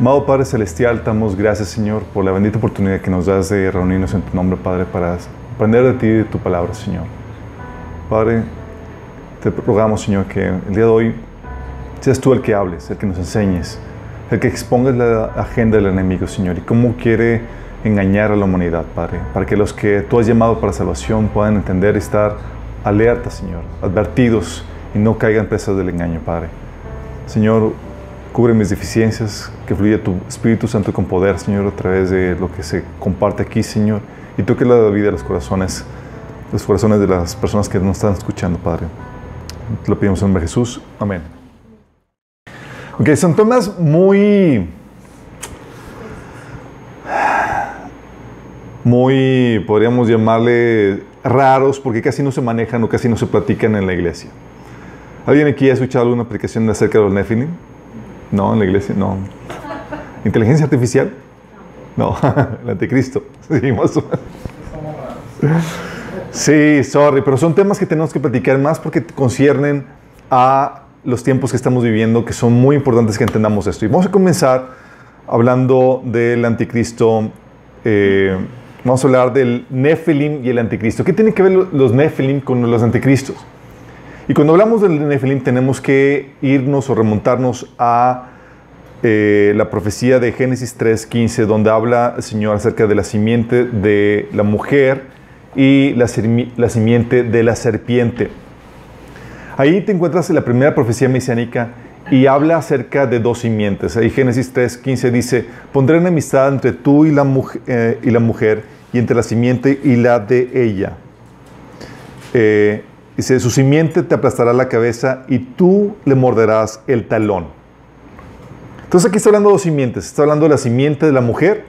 Amado Padre Celestial, damos gracias, Señor, por la bendita oportunidad que nos das de reunirnos en tu nombre, Padre, para aprender de ti y de tu palabra, Señor. Padre, te rogamos, Señor, que el día de hoy seas tú el que hables, el que nos enseñes, el que expongas la agenda del enemigo, Señor, y cómo quiere engañar a la humanidad, Padre, para que los que tú has llamado para salvación puedan entender y estar alerta, Señor, advertidos y no caigan presas del engaño, Padre. Señor, cubre mis deficiencias, que fluya tu Espíritu Santo con poder, Señor, a través de lo que se comparte aquí, Señor, y toque la vida de los corazones, los corazones de las personas que nos están escuchando, Padre. Te lo pedimos en nombre de Jesús. Amén. Ok, son temas muy muy, podríamos llamarle raros, porque casi no se manejan o casi no se platican en la iglesia. ¿Alguien aquí ha escuchado alguna aplicación acerca de los Nephilim? No, en la iglesia, no. ¿Inteligencia artificial? No, el anticristo. Sí, sorry, pero son temas que tenemos que platicar más porque conciernen a los tiempos que estamos viviendo, que son muy importantes que entendamos esto. Y vamos a comenzar hablando del anticristo. Eh, Vamos a hablar del Nephilim y el anticristo. ¿Qué tienen que ver los Nephilim con los anticristos? Y cuando hablamos del Nephilim tenemos que irnos o remontarnos a eh, la profecía de Génesis 3.15, donde habla el Señor acerca de la simiente de la mujer y la, la simiente de la serpiente. Ahí te encuentras en la primera profecía mesiánica y habla acerca de dos simientes. Ahí Génesis 3:15 dice, pondré enemistad entre tú y la, mujer, eh, y la mujer y entre la simiente y la de ella. Eh, dice, su simiente te aplastará la cabeza y tú le morderás el talón. Entonces aquí está hablando de dos simientes. Está hablando de la simiente de la mujer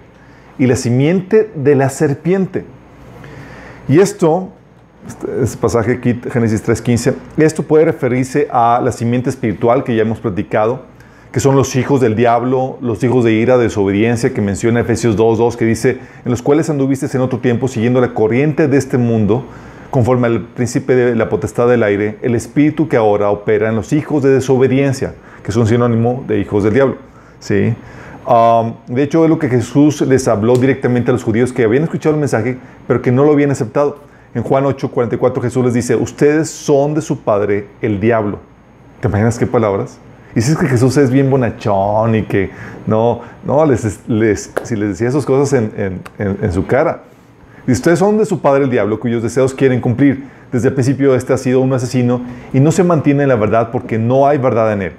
y la simiente de la serpiente. Y esto este, este pasaje aquí, Génesis 3.15, esto puede referirse a la simiente espiritual que ya hemos platicado, que son los hijos del diablo, los hijos de ira, de desobediencia, que menciona Efesios 2.2, que dice, en los cuales anduviste en otro tiempo siguiendo la corriente de este mundo, conforme al príncipe de la potestad del aire, el espíritu que ahora opera en los hijos de desobediencia, que es un sinónimo de hijos del diablo. ¿sí? De hecho, es lo que Jesús les habló directamente a los judíos que habían escuchado el mensaje, pero que no lo habían aceptado. En Juan 8:44 Jesús les dice, ustedes son de su padre el diablo. ¿Te imaginas qué palabras? Y dices que Jesús es bien bonachón y que no, no, les, si les decía esas cosas en, su cara. Y ustedes son de su padre el diablo, cuyos deseos quieren cumplir. Desde el principio este ha sido un asesino y no se mantiene en la verdad porque no hay verdad en él.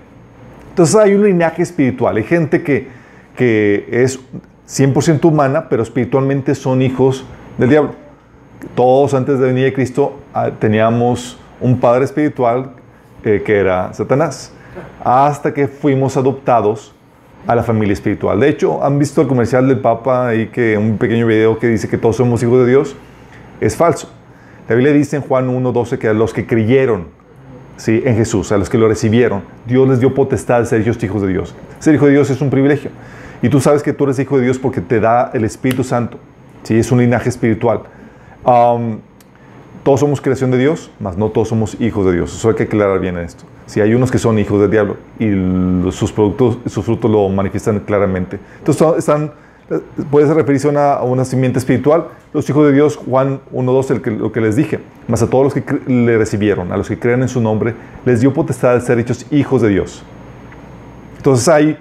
Entonces hay un linaje espiritual. Hay gente que, que es 100% humana, pero espiritualmente son hijos del diablo todos antes de venir a Cristo ah, teníamos un padre espiritual eh, que era Satanás, hasta que fuimos adoptados a la familia espiritual. De hecho, han visto el comercial del Papa ahí que un pequeño video que dice que todos somos hijos de Dios. Es falso. La Biblia dice en Juan 1.12 que a los que creyeron ¿sí? en Jesús, a los que lo recibieron, Dios les dio potestad de ser ellos hijos de Dios. Ser hijo de Dios es un privilegio. Y tú sabes que tú eres hijo de Dios porque te da el Espíritu Santo. ¿sí? Es un linaje espiritual todos somos creación de Dios, mas no todos somos hijos de Dios. Eso hay que aclarar bien esto. Si hay unos que son hijos del diablo y sus productos, sus frutos lo manifiestan claramente. Entonces, están, puede referirse a una, simiente espiritual. Los hijos de Dios, Juan 1.2, lo que les dije. Mas a todos los que le recibieron, a los que crean en su nombre, les dio potestad de ser hechos hijos de Dios. Entonces hay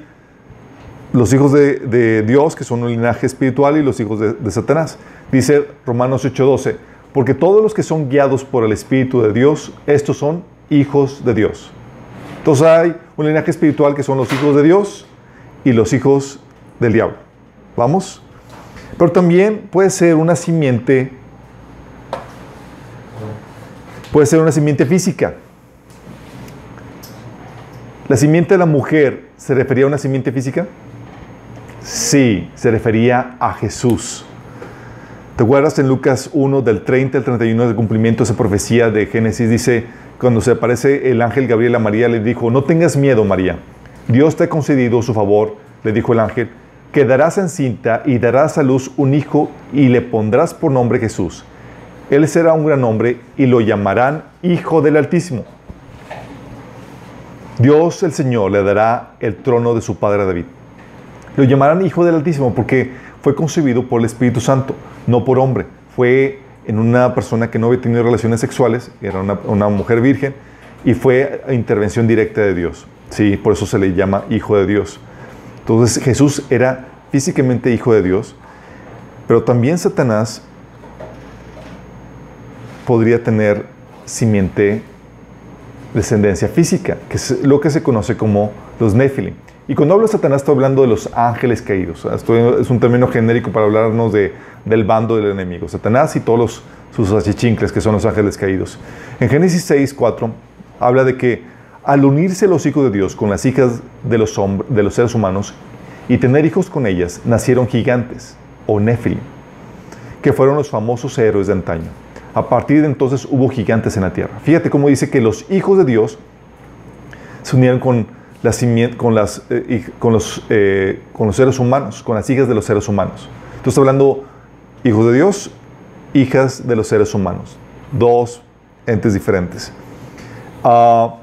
los hijos de, Dios, que son un linaje espiritual, y los hijos de, de Satanás. Dice Romanos 8:12, porque todos los que son guiados por el Espíritu de Dios, estos son hijos de Dios. Entonces hay un linaje espiritual que son los hijos de Dios y los hijos del diablo. ¿Vamos? Pero también puede ser una simiente, puede ser una simiente física. ¿La simiente de la mujer se refería a una simiente física? Sí, se refería a Jesús. ¿Te acuerdas en Lucas 1 del 30 al 31 del cumplimiento de esa profecía de Génesis? Dice, cuando se aparece el ángel Gabriel a María, le dijo, no tengas miedo María, Dios te ha concedido su favor, le dijo el ángel, quedarás encinta y darás a luz un hijo y le pondrás por nombre Jesús. Él será un gran hombre y lo llamarán Hijo del Altísimo. Dios el Señor le dará el trono de su padre David. Lo llamarán Hijo del Altísimo porque fue concebido por el Espíritu Santo, no por hombre. Fue en una persona que no había tenido relaciones sexuales, era una, mujer virgen, y fue intervención directa de Dios. Sí, por eso se le llama Hijo de Dios. Entonces Jesús era físicamente Hijo de Dios, pero también Satanás podría tener simiente descendencia física, que es lo que se conoce como los Nephilim. Y cuando hablo de Satanás, estoy hablando de los ángeles caídos. Esto es un término genérico para hablarnos de, del bando del enemigo. Satanás y todos sus achichincles, que son los ángeles caídos. En Génesis 6, 4, habla de que al unirse los hijos de Dios con las hijas de los, de los seres humanos y tener hijos con ellas, nacieron gigantes, o Nephilim, que fueron los famosos héroes de antaño. A partir de entonces hubo gigantes en la tierra. Fíjate cómo dice que los hijos de Dios se unieron con, las, con, las, eh, con, los, eh, con los seres humanos, con las hijas de los seres humanos. Entonces hablando hijos de Dios, hijas de los seres humanos. Dos entes diferentes. Uh,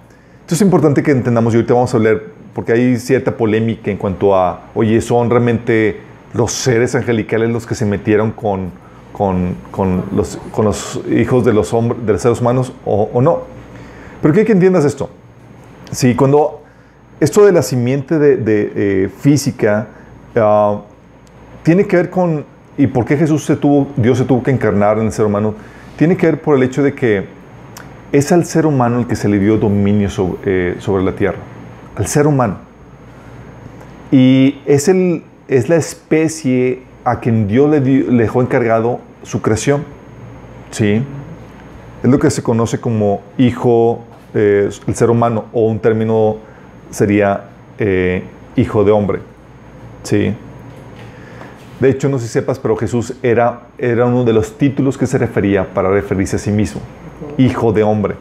esto es importante que entendamos y ahorita vamos a hablar, porque hay cierta polémica en cuanto a, oye, ¿son realmente los seres angelicales los que se metieron con con, con, los, con los, hijos de los, hombres, de los seres humanos o, o, no. Pero quiero que entiendas esto. Si cuando esto de la simiente de, eh, física uh, tiene que ver con, y por qué Jesús se tuvo, Dios se tuvo que encarnar en el ser humano, tiene que ver por el hecho de que es al ser humano el que se le dio dominio sobre, eh, sobre la tierra, al ser humano. Y es, el, es la especie a quien Dios le, dio, le dejó encargado su creación. ¿Sí? Es lo que se conoce como hijo, eh, el ser humano, o un término sería eh, hijo de hombre. ¿Sí? De hecho, no sé si sepas, pero Jesús era, era uno de los títulos que se refería para referirse a sí mismo. Hijo de hombre.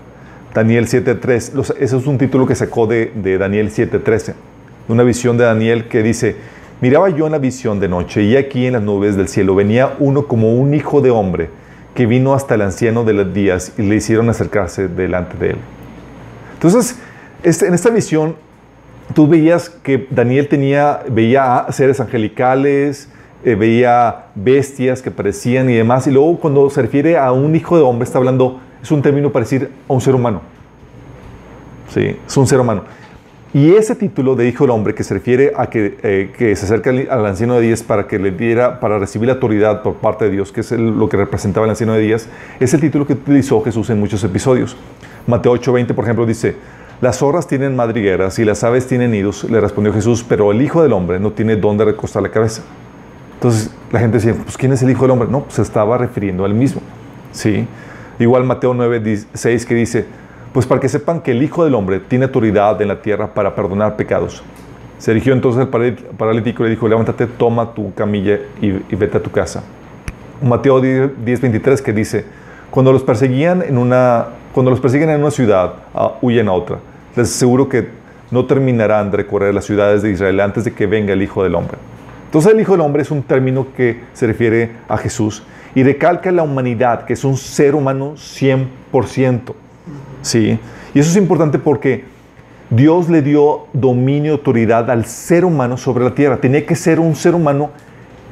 Daniel 7.3. Ese es un título que sacó de, de Daniel 7.13. Una visión de Daniel que dice, Miraba yo en la visión de noche y aquí en las nubes del cielo venía uno como un hijo de hombre que vino hasta el anciano de los días y le hicieron acercarse delante de él. Entonces, este, en esta visión, tú veías que Daniel tenía, veía seres angelicales, eh, veía bestias que parecían y demás, y luego cuando se refiere a un hijo de hombre, está hablando, es un término para decir a un ser humano. Sí, es un ser humano. Y ese título de Hijo del Hombre, que se refiere a que, eh, se acerca al anciano de Díaz para que le diera, para recibir la autoridad por parte de Dios, que es lo que representaba el anciano de Díaz, es el título que utilizó Jesús en muchos episodios. Mateo 8:20, por ejemplo, dice, las zorras tienen madrigueras y las aves tienen nidos, le respondió Jesús, pero el Hijo del Hombre no tiene dónde recostar la cabeza. Entonces la gente decía, pues ¿quién es el Hijo del Hombre? No, pues se estaba refiriendo al mismo. ¿sí? Igual Mateo 9:6 que dice, pues para que sepan que el Hijo del Hombre tiene autoridad en la tierra para perdonar pecados. Se dirigió entonces al paralítico y le dijo, levántate, toma tu camilla y, vete a tu casa. Mateo 10, 23 que dice, cuando los perseguían en una, cuando los persiguen en una ciudad, uh, huyen a otra. Les aseguro que no terminarán de recorrer las ciudades de Israel antes de que venga el Hijo del Hombre. Entonces el Hijo del Hombre es un término que se refiere a Jesús y recalca la humanidad, que es un ser humano 100%. ¿sí? Y eso es importante porque Dios le dio dominio autoridad al ser humano sobre la tierra. Tenía que ser un ser humano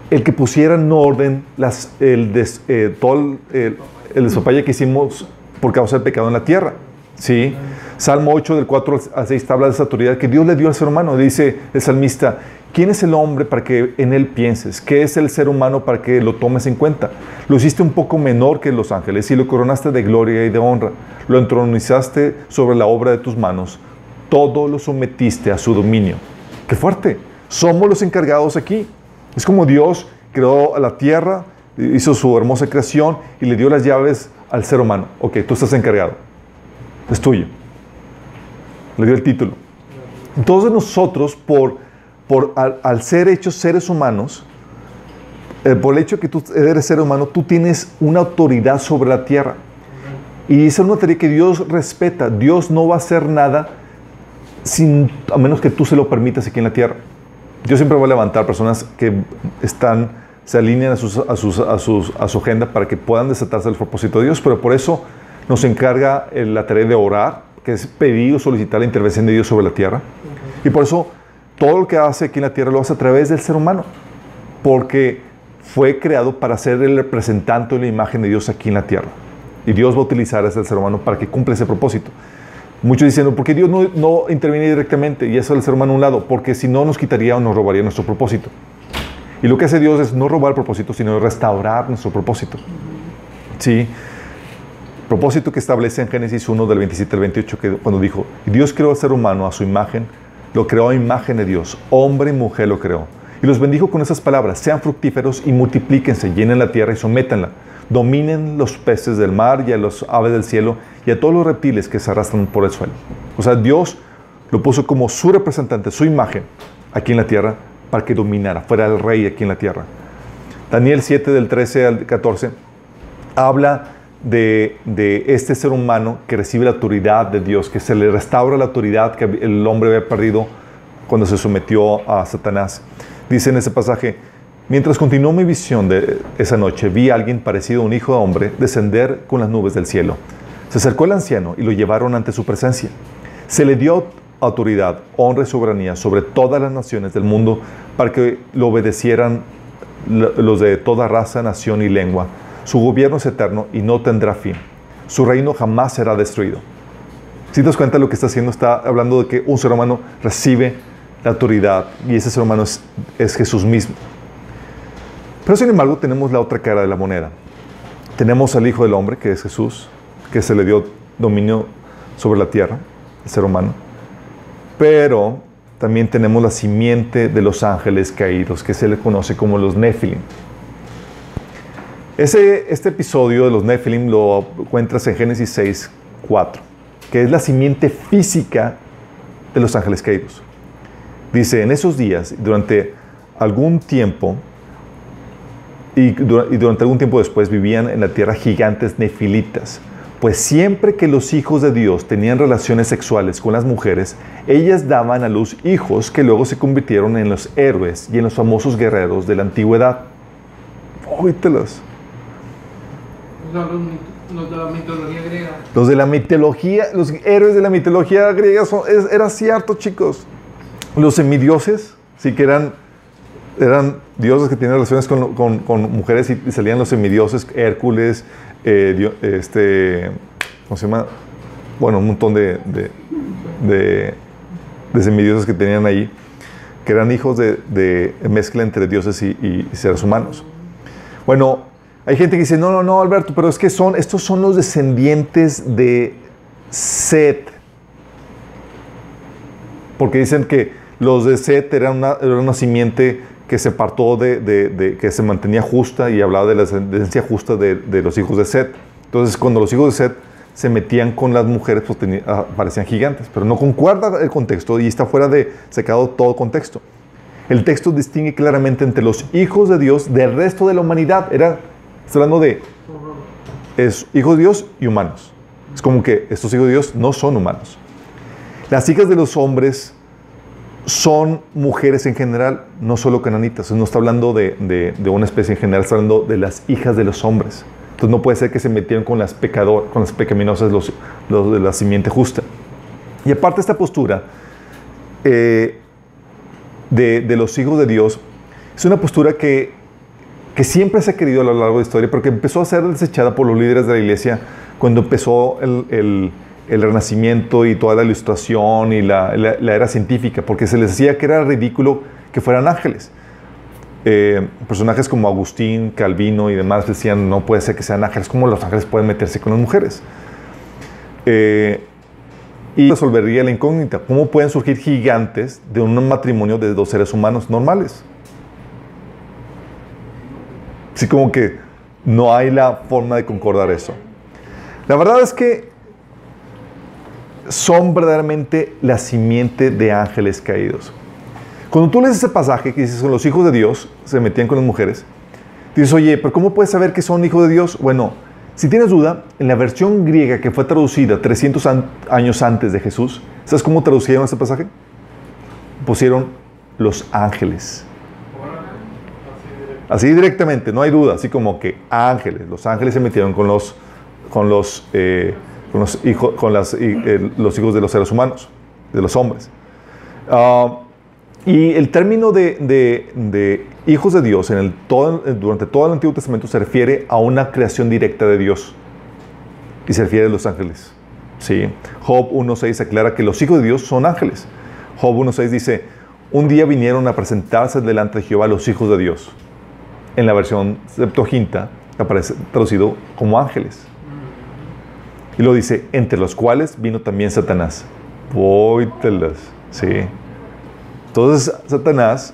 el que pusiera en orden las, el eh, todo el, el que hicimos por causa del pecado en la tierra. ¿sí? Salmo 8 del 4 al 6 habla de esa autoridad que Dios le dio al ser humano. Dice el salmista, ¿quién es el hombre para que en él pienses? ¿Qué es el ser humano para que lo tomes en cuenta? Lo hiciste un poco menor que los ángeles y lo coronaste de gloria y de honra. Lo entronizaste sobre la obra de tus manos. Todo lo sometiste a su dominio. ¡Qué fuerte! Somos los encargados aquí. Es como Dios creó a la tierra, hizo su hermosa creación y le dio las llaves al ser humano. Ok, tú estás encargado. Es tuyo le dio el título. Entonces nosotros, por, por al, ser hechos seres humanos, eh, por el hecho de que tú eres ser humano, tú tienes una autoridad sobre la tierra. Y esa es una autoridad que Dios respeta. Dios no va a hacer nada sin, a menos que tú se lo permitas aquí en la tierra. Yo siempre voy a levantar personas que están, se alinean a, sus, a, sus, a, sus, a su agenda para que puedan desatarse el propósito de Dios, pero por eso nos encarga la tarea de orar que es pedir o solicitar la intervención de Dios sobre la tierra. Y por eso todo lo que hace aquí en la tierra lo hace a través del ser humano, porque fue creado para ser el representante de la imagen de Dios aquí en la tierra. Y Dios va a utilizar a ese ser humano para que cumpla ese propósito. Muchos dicen, ¿por qué Dios no, no interviene directamente y eso el ser humano a un lado? Porque si no nos quitaría o nos robaría nuestro propósito. Y lo que hace Dios es no robar el propósito, sino restaurar nuestro propósito. ¿Sí? Propósito que establece en Génesis 1 del 27 al 28, que cuando dijo, Dios creó al ser humano a su imagen, lo creó a imagen de Dios, hombre y mujer lo creó. Y los bendijo con esas palabras, sean fructíferos y multiplíquense, llenen la tierra y sométanla. Dominen los peces del mar y a los aves del cielo y a todos los reptiles que se arrastran por el suelo. O sea, Dios lo puso como su representante, su imagen, aquí en la tierra, para que dominara, fuera el rey aquí en la tierra. Daniel 7 del 13 al 14 habla de, este ser humano que recibe la autoridad de Dios, que se le restaura la autoridad que el hombre había perdido cuando se sometió a Satanás. Dice en ese pasaje, mientras continuó mi visión de esa noche, vi a alguien parecido a un hijo de hombre descender con las nubes del cielo. Se acercó el anciano y lo llevaron ante su presencia. Se le dio autoridad, honra y soberanía sobre todas las naciones del mundo para que lo obedecieran los de toda raza, nación y lengua. Su gobierno es eterno y no tendrá fin. Su reino jamás será destruido. Si te das cuenta, lo que está haciendo está hablando de que un ser humano recibe la autoridad y ese ser humano es, es Jesús mismo. Pero sin embargo, tenemos la otra cara de la moneda. Tenemos al Hijo del Hombre, que es Jesús, que se le dio dominio sobre la tierra, el ser humano. Pero también tenemos la simiente de los ángeles caídos, que se le conoce como los Nephilim. Ese, este episodio de los Nephilim lo encuentras en Génesis 6, 4, que es la simiente física de los ángeles caídos. Dice, en esos días, durante algún tiempo, y, durante algún tiempo después vivían en la tierra gigantes nefilitas, pues siempre que los hijos de Dios tenían relaciones sexuales con las mujeres, ellas daban a luz hijos que luego se convirtieron en los héroes y en los famosos guerreros de la antigüedad. Los de la mitología griega. Los de la mitología, los héroes de la mitología griega son, era cierto, chicos. Los semidioses, sí que eran, eran dioses que tenían relaciones con, mujeres y, salían los semidioses, Hércules, eh, este, ¿cómo se llama? Bueno, un montón de, de, semidioses que tenían ahí, que eran hijos de, mezcla entre dioses y, y seres humanos. Bueno, hay gente que dice, no, no, no, Alberto, pero es que son, estos son los descendientes de Set. Porque dicen que los de Set eran una, era una simiente que se apartó de, que se mantenía justa y hablaba de la descendencia justa de, los hijos de Set. Entonces, cuando los hijos de Set se metían con las mujeres, pues ah, parecían gigantes, pero no concuerda el contexto y está fuera de secado todo contexto. El texto distingue claramente entre los hijos de Dios del resto de la humanidad. Era Está hablando de es hijos de Dios y humanos. Es como que estos hijos de Dios no son humanos. Las hijas de los hombres son mujeres en general, no solo cananitas. No está hablando de, una especie en general, está hablando de las hijas de los hombres. Entonces no puede ser que se metieran con las pecador, con las pecaminosas, los, de la simiente justa. Y aparte esta postura eh, de, de los hijos de Dios es una postura que que siempre se ha querido a lo largo de la historia, porque empezó a ser desechada por los líderes de la iglesia cuando empezó el, renacimiento y toda la ilustración y la, era científica, porque se les decía que era ridículo que fueran ángeles. Eh, personajes como Agustín, Calvino y demás decían, no puede ser que sean ángeles, ¿cómo los ángeles pueden meterse con las mujeres? Eh, y resolvería la incógnita, ¿cómo pueden surgir gigantes de un matrimonio de dos seres humanos normales? Así como que no hay la forma de concordar eso. La verdad es que son verdaderamente la simiente de ángeles caídos. Cuando tú lees ese pasaje que dices, los hijos de Dios se metían con las mujeres, dices, oye, pero ¿cómo puedes saber que son hijos de Dios? Bueno, si tienes duda, en la versión griega que fue traducida 300 años antes de Jesús, ¿sabes cómo traducieron ese pasaje? Pusieron los ángeles. Así directamente, no hay duda, así como que ángeles, los ángeles se metieron con los, con los, eh, con los, hijos, de los seres humanos, de los hombres. Ah, y el término de, hijos de Dios en el, todo, durante todo el Antiguo Testamento se refiere a una creación directa de Dios y se refiere a los ángeles. ¿sí? Job 1.6 aclara que los hijos de Dios son ángeles. Job 1.6 dice, un día vinieron a presentarse delante de Jehová los hijos de Dios. En la versión Septuaginta aparece traducido como ángeles. Y lo dice, entre los cuales vino también Satanás. Póytelas, sí. Entonces, Satanás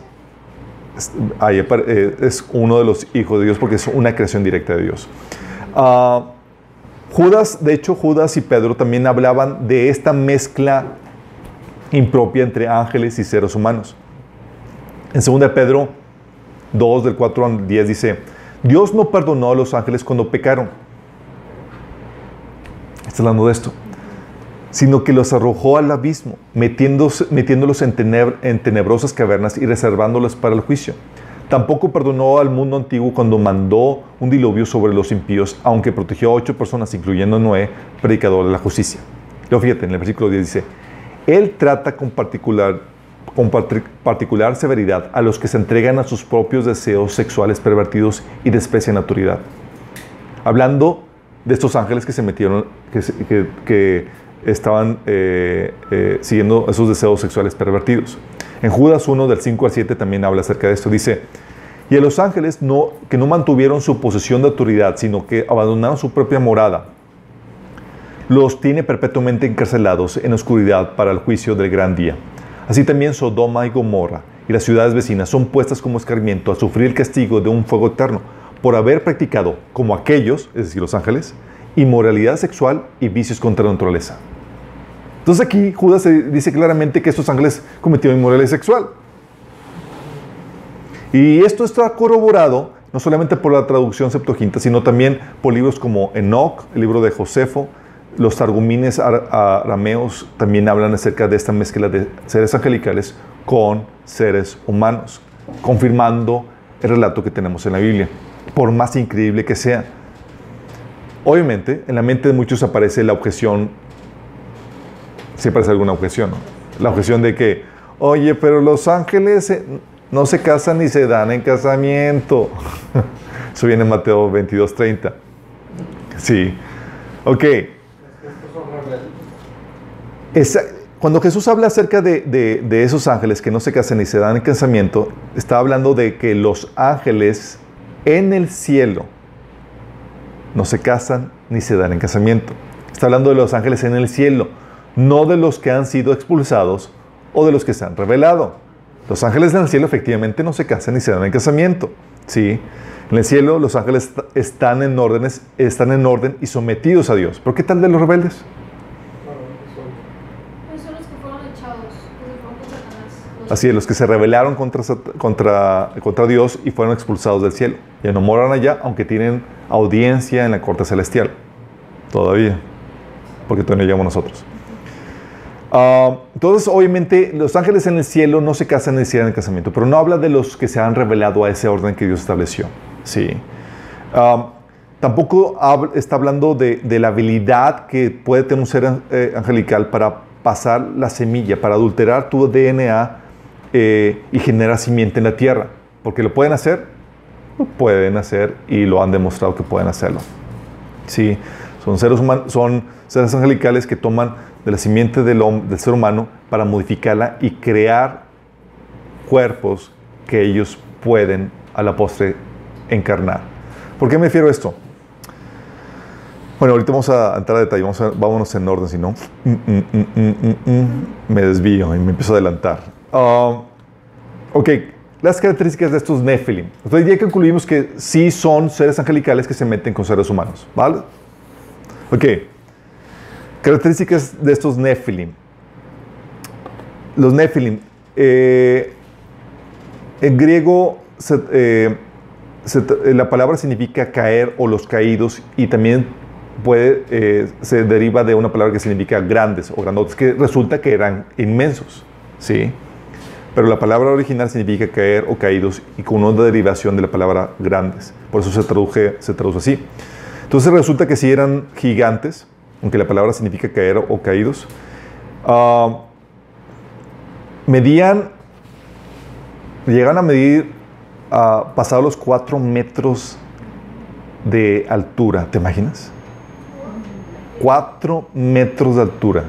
eh, es uno de los hijos de Dios porque es una creación directa de Dios. Uh, Judas, de hecho, Judas y Pedro también hablaban de esta mezcla impropia entre ángeles y seres humanos. En 2 Pedro 2, del 4 al 10 dice, Dios no perdonó a los ángeles cuando pecaron. Está hablando de esto. Sino que los arrojó al abismo, metiéndolos en, en tenebrosas cavernas y reservándolos para el juicio. Tampoco perdonó al mundo antiguo cuando mandó un diluvio sobre los impíos, aunque protegió a ocho personas, incluyendo a Noé, predicador de la justicia. Luego fíjate, en el versículo 10 dice, Él trata con particular, con particular severidad a los que se entregan a sus propios deseos sexuales pervertidos y desprecian la autoridad. Hablando de estos ángeles que se metieron, que, que, estaban eh, eh, siguiendo esos deseos sexuales pervertidos. En Judas 1, del 5 al 7 también habla acerca de esto. Dice, y a los ángeles no, que no mantuvieron su posesión de autoridad, sino que abandonaron su propia morada, los tiene perpetuamente encarcelados en oscuridad para el juicio del gran día. Así también Sodoma y Gomorra y las ciudades vecinas son puestas como escarmiento a sufrir el castigo de un fuego eterno por haber practicado, como aquellos, es decir, los ángeles, inmoralidad sexual y vicios contra la naturaleza. Entonces aquí Judas dice claramente que estos ángeles cometieron inmoralidad sexual. Y esto está corroborado no solamente por la traducción Septuaginta, sino también por libros como Enoch, el libro de Josefo, los targumines arameos también hablan acerca de esta mezcla de seres angelicales con seres humanos, confirmando el relato que tenemos en la Biblia, por más increíble que sea. Obviamente, en la mente de muchos aparece la objeción siempre hace alguna objeción. La objeción de que, oye, pero los ángeles no se casan ni se dan en casamiento. Eso viene en Mateo 22, 30. Sí. Ok. cuando Jesús habla acerca de, esos ángeles que no se casan ni se dan en casamiento, está hablando de que los ángeles en el cielo no se casan ni se dan en casamiento. Está hablando de los ángeles en el cielo no de los que han sido expulsados o de los que se han revelado. Los ángeles del cielo efectivamente no se casan ni se dan en casamiento. ¿sí? En el cielo los ángeles están en, órdenes, están en orden y sometidos a Dios. ¿Pero qué tal de los rebeldes? Así es, los que se rebelaron contra, contra, contra Dios y fueron expulsados del cielo. Ya no moran allá, aunque tienen audiencia en la corte celestial. Todavía. Porque todavía no llegamos nosotros. Ah, entonces, obviamente, los ángeles en el cielo no se casan ni dan el casamiento, pero no habla de los que se han revelado a ese orden que Dios estableció. Sí. Ah, tampoco está hablando de, la habilidad que puede tener un ser eh, angelical para pasar la semilla, para adulterar tu DNA eh, y generar simiente en la tierra. Porque lo pueden hacer, lo pueden hacer y lo han demostrado que pueden hacerlo. Sí, son seres, humanos, son seres angelicales que toman de la simiente del, del ser humano para modificarla y crear cuerpos que ellos pueden a la postre encarnar. ¿Por qué me refiero a esto? Bueno, ahorita vamos a entrar a detalle, vamos a, vámonos en orden, si no, mm, mm, mm, me desvío y me empiezo a adelantar. Ah, ok, las características de estos Nephilim. Entonces ya concluimos que sí son seres angelicales que se meten con seres humanos, ¿vale? Ok, Características de estos Nephilim. Los Nephilim. Eh, en griego eh, eh, la palabra significa caer o los caídos y también puede, se deriva de una palabra que significa grandes o grandotes, que resulta que eran inmensos. ¿sí? Pero la palabra original significa caer o caídos y con una derivación de la palabra grandes. Por eso se, traduje, se traduce así. Entonces resulta que si eran gigantes, aunque la palabra significa caer o caídos, ah, medían, llegan a medir uh, pasados los cuatro metros de altura, ¿te imaginas? Cuatro metros de altura.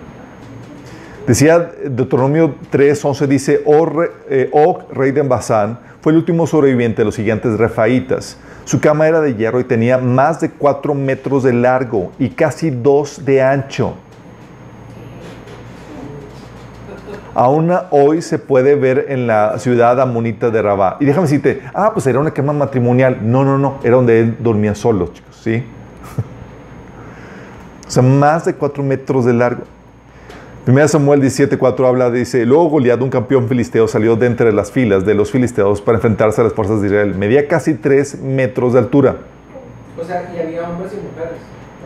Decía Deuteronomio 3:11 dice, Og, eh, rey de Basán, fue el último sobreviviente de los gigantes refaítas. Su cama era de hierro y tenía más de cuatro metros de largo y casi dos de ancho. Aún hoy se puede ver en la ciudad amonita de Rabá. Y déjame decirte, ah, pues era una cama matrimonial. No, no, no, era donde él dormía solo, chicos, ¿sí? o sea, más de cuatro metros de largo. 1 Samuel 17:4 habla, dice, luego Goliat, un campeón filisteo, salió de entre las filas de los filisteos para enfrentarse a las fuerzas de Israel. Medía casi 3 metros de altura. O sea, y había hombres y mujeres.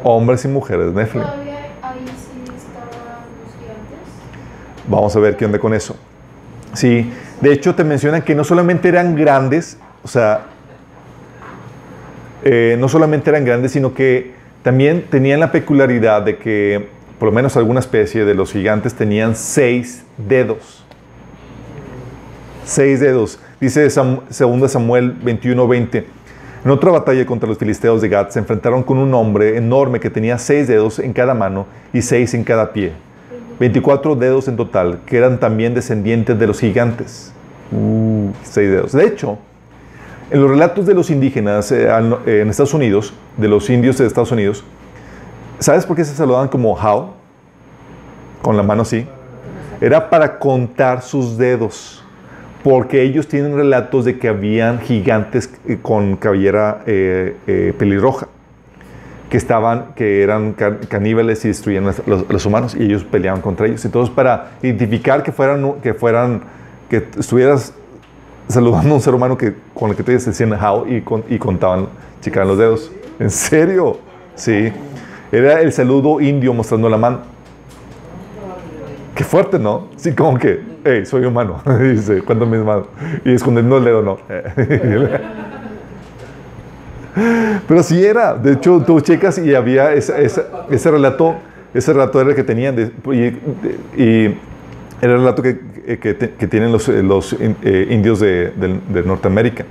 Hombres y mujeres, Nefle. ¿Todavía ahí sí estaban los gigantes? Vamos a ver qué onda con eso. Sí, de hecho te mencionan que no solamente eran grandes, o sea, eh, no solamente eran grandes, sino que también tenían la peculiaridad de que por lo menos alguna especie de los gigantes tenían seis dedos. Seis dedos. Dice 2 Samuel 21:20. En otra batalla contra los filisteos de Gad se enfrentaron con un hombre enorme que tenía seis dedos en cada mano y seis en cada pie. 24 dedos en total, que eran también descendientes de los gigantes. Uh, seis dedos. De hecho, en los relatos de los indígenas eh, en Estados Unidos, de los indios de Estados Unidos, ¿Sabes por qué se saludaban como how? Con la mano así. Era para contar sus dedos. Porque ellos tienen relatos de que habían gigantes eh, con cabellera eh, eh, pelirroja. Que estaban, que eran caníbales y destruían los, los, humanos. Y ellos peleaban contra ellos. Entonces, para identificar que fueran, que fueran, que estuvieras saludando a un ser humano que, con el que te decían how y, y contaban, checaban los dedos. ¿En serio? Sí. Era el saludo indio mostrando la mano. Qué fuerte, ¿no? Sí, como que, hey, soy humano. Dice, cuando mis manos. Y escondiendo el dedo, no. Pero sí era. De hecho, tú checas y había ese relato. Ese relato era el que tenían. y, era el relato que, que, tienen los, los eh, indios de, Norteamérica.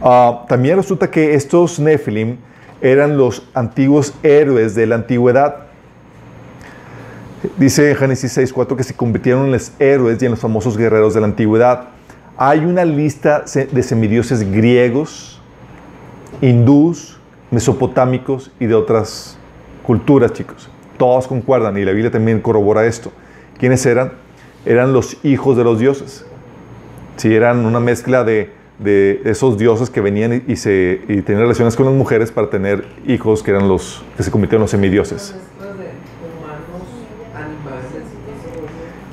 Ah, también resulta que estos Nephilim eran los antiguos héroes de la antigüedad. Dice Génesis 6.4 que se convirtieron en los héroes y en los famosos guerreros de la antigüedad. Hay una lista de semidioses griegos, hindús, mesopotámicos y de otras culturas, chicos. Todos concuerdan y la Biblia también corrobora esto. ¿Quiénes eran? Eran los hijos de los dioses. Si eran una mezcla de de esos dioses que venían y, se, y tenían relaciones con las mujeres para tener hijos que eran los que se convirtieron en los semidioses.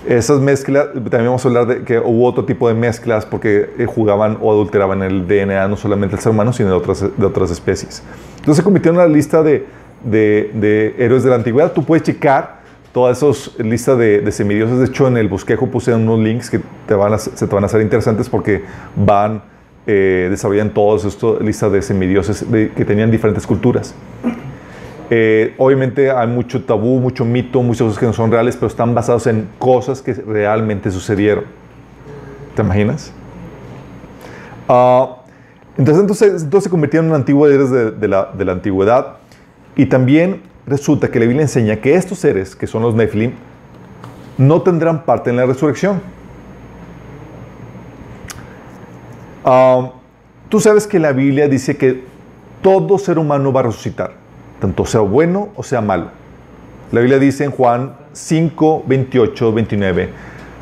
Esas mezclas, también vamos a hablar de que hubo otro tipo de mezclas porque eh, jugaban o adulteraban el DNA no solamente del ser humano, sino de otras, de otras especies. Entonces se convirtieron en una lista de, de, de, héroes de la antigüedad. Tú puedes checar todas esas listas de, de, semidioses. De hecho, en el bosquejo puse unos links que te van a, se te van a hacer interesantes porque van eh, desarrollan todos estos listas de semidioses que tenían diferentes culturas. Eh, obviamente hay mucho tabú, mucho mito, muchas cosas que no son reales, pero están basados en cosas que realmente sucedieron. ¿Te imaginas? Ah, entonces, entonces, entonces, se convirtieron en antiguos seres de, de, la, de, la, antigüedad. Y también resulta que la Biblia enseña que estos seres, que son los Nephilim, no tendrán parte en la resurrección. Ah, tú sabes que la Biblia dice que todo ser humano va a resucitar, tanto sea bueno o sea malo. La Biblia dice en Juan 5, 28, 29,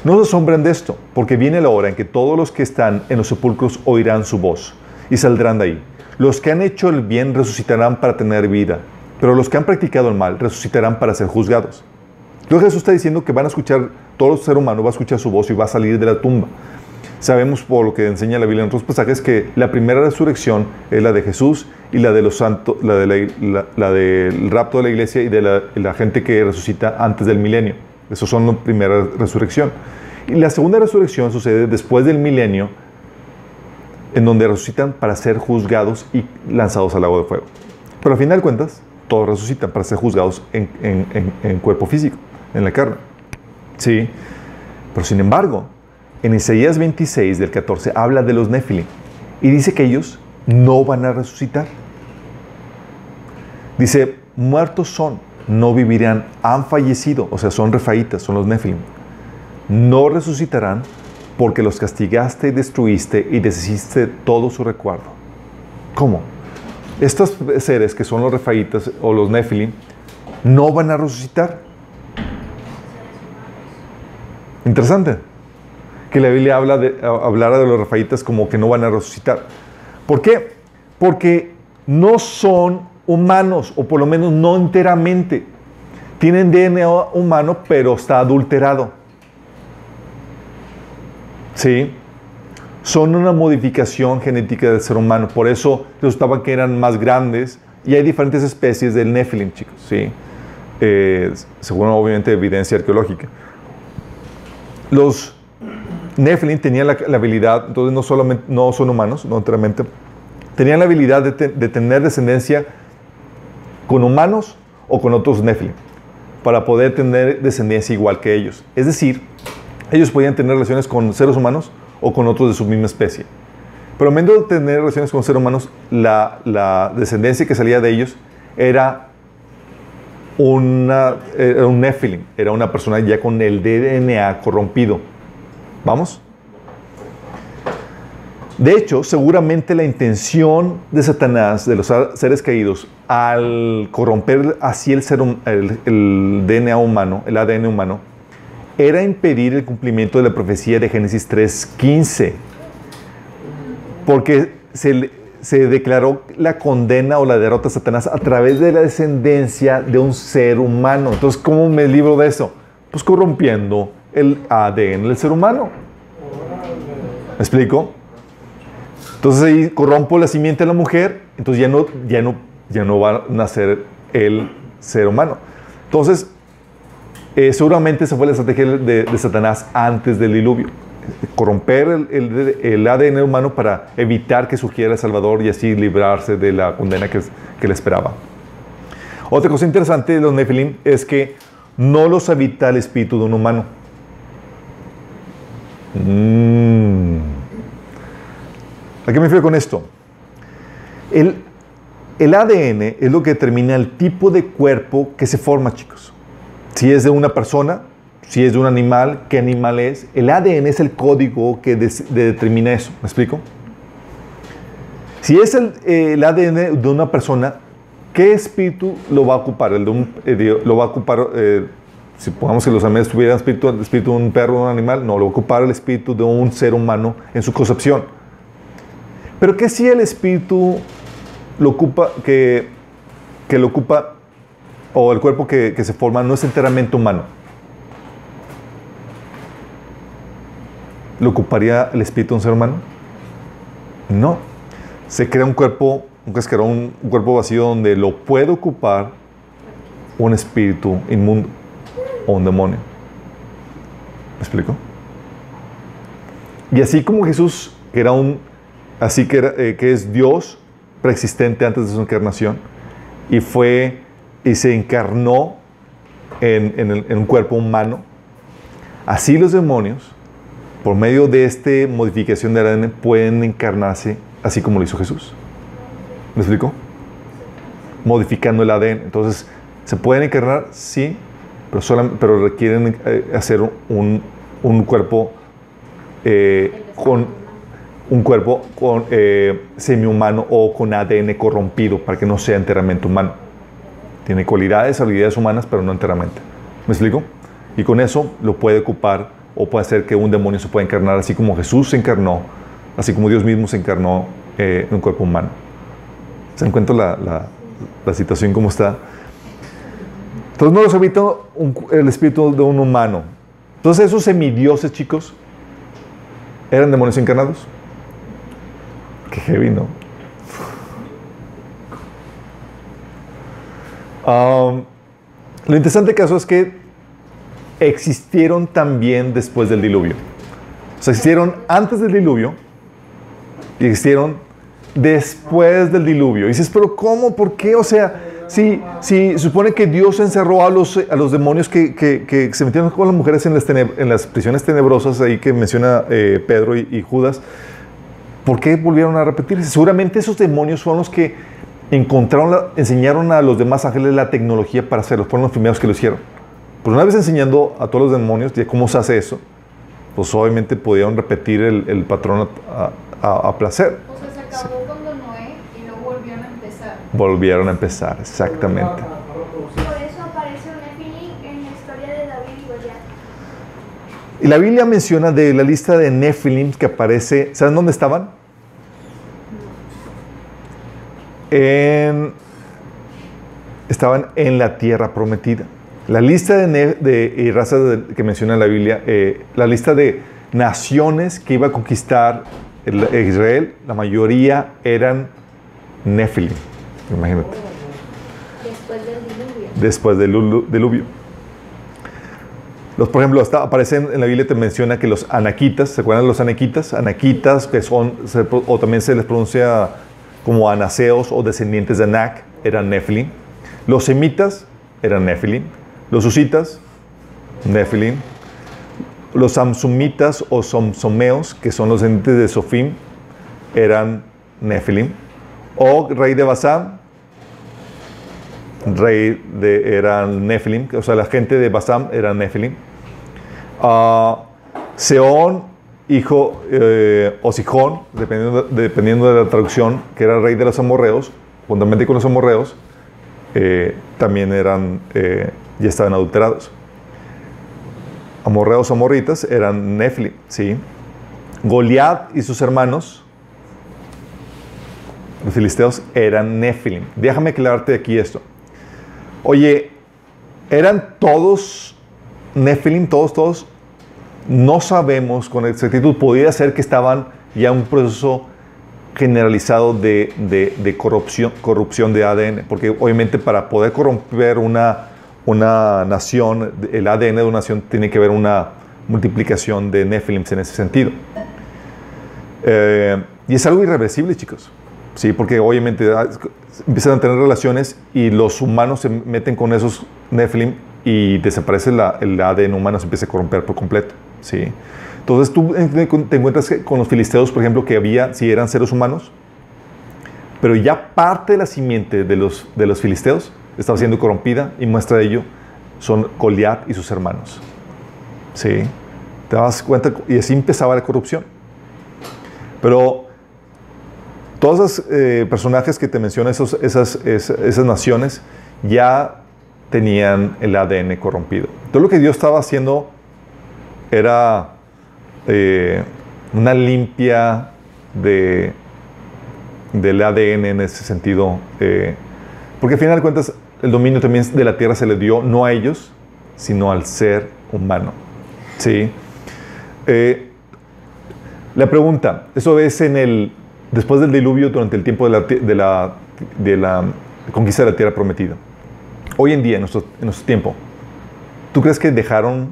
no se asombren de esto, porque viene la hora en que todos los que están en los sepulcros oirán su voz y saldrán de ahí. Los que han hecho el bien resucitarán para tener vida, pero los que han practicado el mal resucitarán para ser juzgados. Entonces Jesús está diciendo que van a escuchar, todo ser humano va a escuchar su voz y va a salir de la tumba. Sabemos por lo que enseña la Biblia en otros pasajes que la primera resurrección es la de Jesús y la de los santos, la, de la, del rapto de la iglesia y de la, gente que resucita antes del milenio. Esos son la primera resurrección. Y la segunda resurrección sucede después del milenio, en donde resucitan para ser juzgados y lanzados al agua de fuego. Pero al final de cuentas, todos resucitan para ser juzgados en, cuerpo físico, en la carne. Sí. Pero sin embargo, en Isaías 26 del 14 habla de los Nefilim y dice que ellos no van a resucitar. Dice, muertos son, no vivirán, han fallecido, o sea, son refaitas, son los Nefilim. No resucitarán porque los castigaste y destruiste y deshiciste todo su recuerdo. ¿Cómo? Estos seres que son los refaitas o los Nefilim no van a resucitar. Interesante. Que la Biblia habla de, hablara de los refaitas como que no van a resucitar. ¿Por qué? Porque no son humanos, o por lo menos no enteramente. Tienen DNA humano, pero está adulterado. ¿Sí? Son una modificación genética del ser humano. Por eso resultaba que eran más grandes. Y hay diferentes especies del Nephilim, chicos. ¿sí? Eh, según obviamente evidencia arqueológica. Los Nephilim tenían la, habilidad, entonces no, solamente, no son humanos, no enteramente, tenían la habilidad de, te- de tener descendencia con humanos o con otros Nephilim, para poder tener descendencia igual que ellos. Es decir, ellos podían tener relaciones con seres humanos o con otros de su misma especie. Pero en de tener relaciones con seres humanos, la, la descendencia que salía de ellos era una, era un Nephilim, era una persona ya con el DNA corrompido. ¿Vamos? De hecho, seguramente la intención de Satanás, de los seres caídos, al corromper así el, ser, el, DNA humano, el ADN humano, era impedir el cumplimiento de la profecía de Génesis 3.15. Porque se, se declaró la condena o la derrota de Satanás a través de la descendencia de un ser humano. Entonces, ¿cómo me libro de eso? Pues corrompiendo el ADN del ser humano. ¿Me explico? Entonces ahí corrompo la simiente de la mujer, entonces ya no, ya no, ya no va a nacer el ser humano. Entonces, eh, seguramente esa fue la estrategia de, Satanás antes del diluvio. Corromper el, el- el ADN humano para evitar que surgiera el Salvador y así librarse de la condena que, que le esperaba. Otra cosa interesante de los Nefilim es que no los habita el espíritu de un humano. Mm. ¿A qué me refiero con esto? El, el ADN es lo que determina el tipo de cuerpo que se forma, chicos. Si es de una persona, si es de un animal, qué animal es. El ADN es el código que determina eso. ¿Me explico? Si es el, el ADN de una persona, ¿qué espíritu lo va a ocupar? El de un, eh, lo va a ocupar, eh, si pongamos que los animales tuvieran espíritu, espíritu de un perro o un animal, no, lo ocupar el espíritu de un ser humano en su concepción. Pero ¿qué si el espíritu lo ocupa, que, que lo ocupa, o el cuerpo que, que se forma no es enteramente humano? ¿Lo ocuparía el espíritu de un ser humano? No. Se crea un cuerpo, un cascarón, un cuerpo vacío donde lo puede ocupar un espíritu inmundo o un demonio. ¿Me explico? Y así como Jesús, que era un, así que, eh, que es Dios preexistente antes de su encarnación, y fue y se encarnó en, en en un cuerpo humano, así los demonios, por medio de esta modificación del ADN, pueden encarnarse así como lo hizo Jesús. ¿Me explico? Modificando el ADN. Entonces, ¿se pueden encarnar? Sí, pero, pero requieren eh, hacer un, un cuerpo eh, con un cuerpo con eh, semi-humano o con ADN corrompido para que no sea enteramente humano. Tiene cualidades, habilidades humanas, pero no enteramente. ¿Me explico? Y con eso lo puede ocupar o puede hacer que un demonio se pueda encarnar así como Jesús se encarnó, así como Dios mismo se encarnó eh, en un cuerpo humano. ¿Se encuentra la, la, la situación como está? Entonces no los habita el espíritu de un humano. Entonces esos semidioses, chicos, eran demonios encarnados. Qué heavy, ¿no? Um, lo interesante caso es que existieron también después del diluvio. O sea, existieron antes del diluvio y existieron después del diluvio. Y dices, pero ¿cómo? ¿Por qué? O sea, Sí, sí, supone que Dios encerró a los, a los demonios que, que- que se metieron con las mujeres en las, teneb- en las prisiones tenebrosas ahí que menciona eh, Pedro y, y Judas. ¿Por qué volvieron a repetirse? Seguramente esos demonios fueron los que encontraron, la- enseñaron a los demás ángeles la tecnología para hacerlo. Fueron los primeros que lo hicieron. Pues una vez enseñando a todos los demonios de cómo se hace eso, pues obviamente pudieron repetir el, el patrón a, a- a placer. O sea, se acabó cuando Noé y luego volvieron a empezar. Volvieron a empezar, exactamente. Por eso aparece un Nephilim en la historia de David y Goliat. Y la Biblia menciona de la lista de Nephilim que aparece, ¿saben dónde estaban? En, estaban en la tierra prometida. La lista de, ne- de- y razas de- que menciona la Biblia, eh, la lista de naciones que iba a conquistar el- Israel, la mayoría eran Nephilim. Imagínate Después del diluvio. después del diluvio. Los, por ejemplo, aparecen en la Biblia, te menciona que los anaquitas, ¿se acuerdan de los anaquitas? Anaquitas, que son, se o también se les pronuncia como anaseos o descendientes de Anak, eran Nephilim. Los semitas eran Nephilim. Los usitas, Nephilim. Los samsumitas o somsomeos, que son los descendientes de Sofim, eran Nephilim. O rey de Basán, rey de, era Nephilim, o sea, la gente de Basam era Nephilim. Ah, Seón, hijo, eh, o Sijón, dependiendo de, dependiendo de la traducción, que era rey de los amorreos, juntamente con los amorreos, eh, también eran, eh, ya estaban adulterados. Amorreos, amorritas, eran Nephilim, ¿sí? Goliat y sus hermanos, los filisteos, eran Nephilim. Déjame aclararte aquí esto. Oye, ¿eran todos Nephilim, todos, todos? No sabemos con exactitud. Podría ser que estaban ya en un proceso generalizado de, corrupción de ADN, porque obviamente para poder corromper una, una nación, el ADN de una nación tiene que haber una multiplicación de Nephilims en ese sentido. Eh, y es algo irreversible, chicos. Sí, porque obviamente ah, empiezan a tener relaciones y los humanos se meten con esos Nephilim y desaparece la- el ADN humano, se empieza a corromper por completo. Sí. Entonces tú te encuentras con los filisteos, por ejemplo, que había, si eran seres humanos, pero ya parte de la simiente de los, de los filisteos estaba siendo corrompida y muestra de ello son Goliat y sus hermanos. Sí. Te das cuenta, y así empezaba la corrupción. Pero todos esos eh, personajes que te menciono, esos- esas, esas, esas naciones, ya tenían el ADN corrompido. Todo lo que Dios estaba haciendo era eh, una limpia de, del ADN en ese sentido. eh, porque al final de cuentas, el dominio también de la tierra se le dio no a ellos, sino al ser humano. ¿Sí? La pregunta, eso es en el, después del diluvio, durante el tiempo de la, de la, de la conquista de la tierra prometida. Hoy en día, en nuestro, en nuestro tiempo, ¿tú crees que dejaron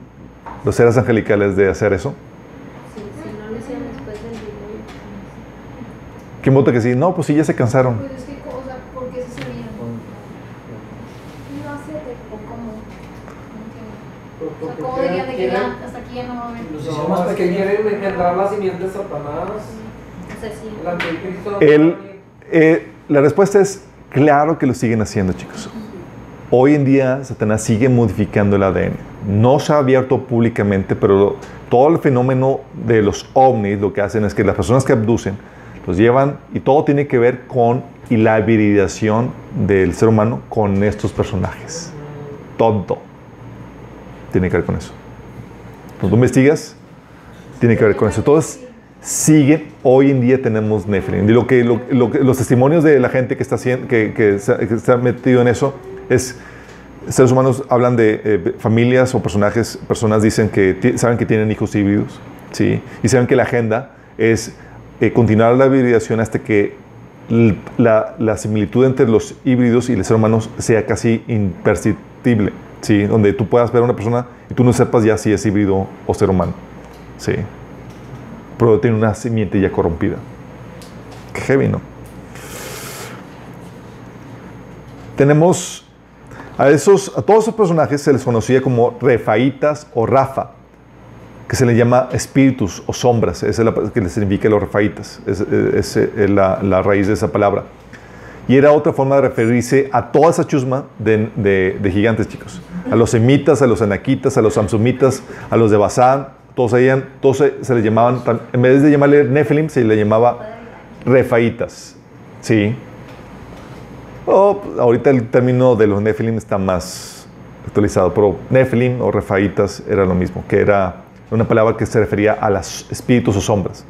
los seres angelicales de hacer eso? Sí, si no lo hacían después del diluvio. ¿Quién vota que sí? No, pues sí, ya se cansaron. Pues es que, o sea, ¿por qué se sabían? Sé, de o cómo. No entiendo. O sea, ¿cómo dirían de que ya hasta aquí ya no va a haber? No, es que quieren engendrar la simiente de Satanás. El eh, la respuesta es claro que lo siguen haciendo, chicos. Hoy en día Satanás sigue modificando el ADN. No se ha abierto públicamente, pero todo el fenómeno de los ovnis lo que hacen es que las personas que abducen los llevan y todo tiene que ver con y la hibridación del ser humano con estos personajes. Todo tiene que ver con eso. Cuando tú investigas, tiene que ver con eso. Entonces, siguen, hoy en día tenemos Nephilim. Y lo que, lo- lo los testimonios de la gente que está, que, que se- metido en eso es, seres humanos hablan de eh, familias o personajes, personas dicen que saben que tienen hijos híbridos, ¿sí? Y saben que la agenda es eh, continuar la hibridación hasta que la, la similitud entre los híbridos y los seres humanos sea casi imperceptible, ¿sí? Donde tú puedas ver a una persona y tú no sepas ya si es híbrido o ser humano, ¿sí? Pero tiene una simiente ya corrompida. Qué heavy, ¿no? Tenemos a, esos, a todos esos personajes se les conocía como refaitas o rafa, que se les llama espíritus o sombras, esa es la que les significa los refaitas, es, la, la raíz de esa palabra. Y era otra forma de referirse a toda esa chusma de, de- gigantes, chicos. A los semitas, a los anaquitas, a los samsumitas, a los de Basán, todos, todos se, les llamaban, en vez de llamarle Nephilim, se le llamaba refaitas. Sí. O, pues, ahorita el término de los Nephilim está más actualizado, pero Nephilim o refaitas era lo mismo, que era una palabra que se refería a los espíritus o sombras.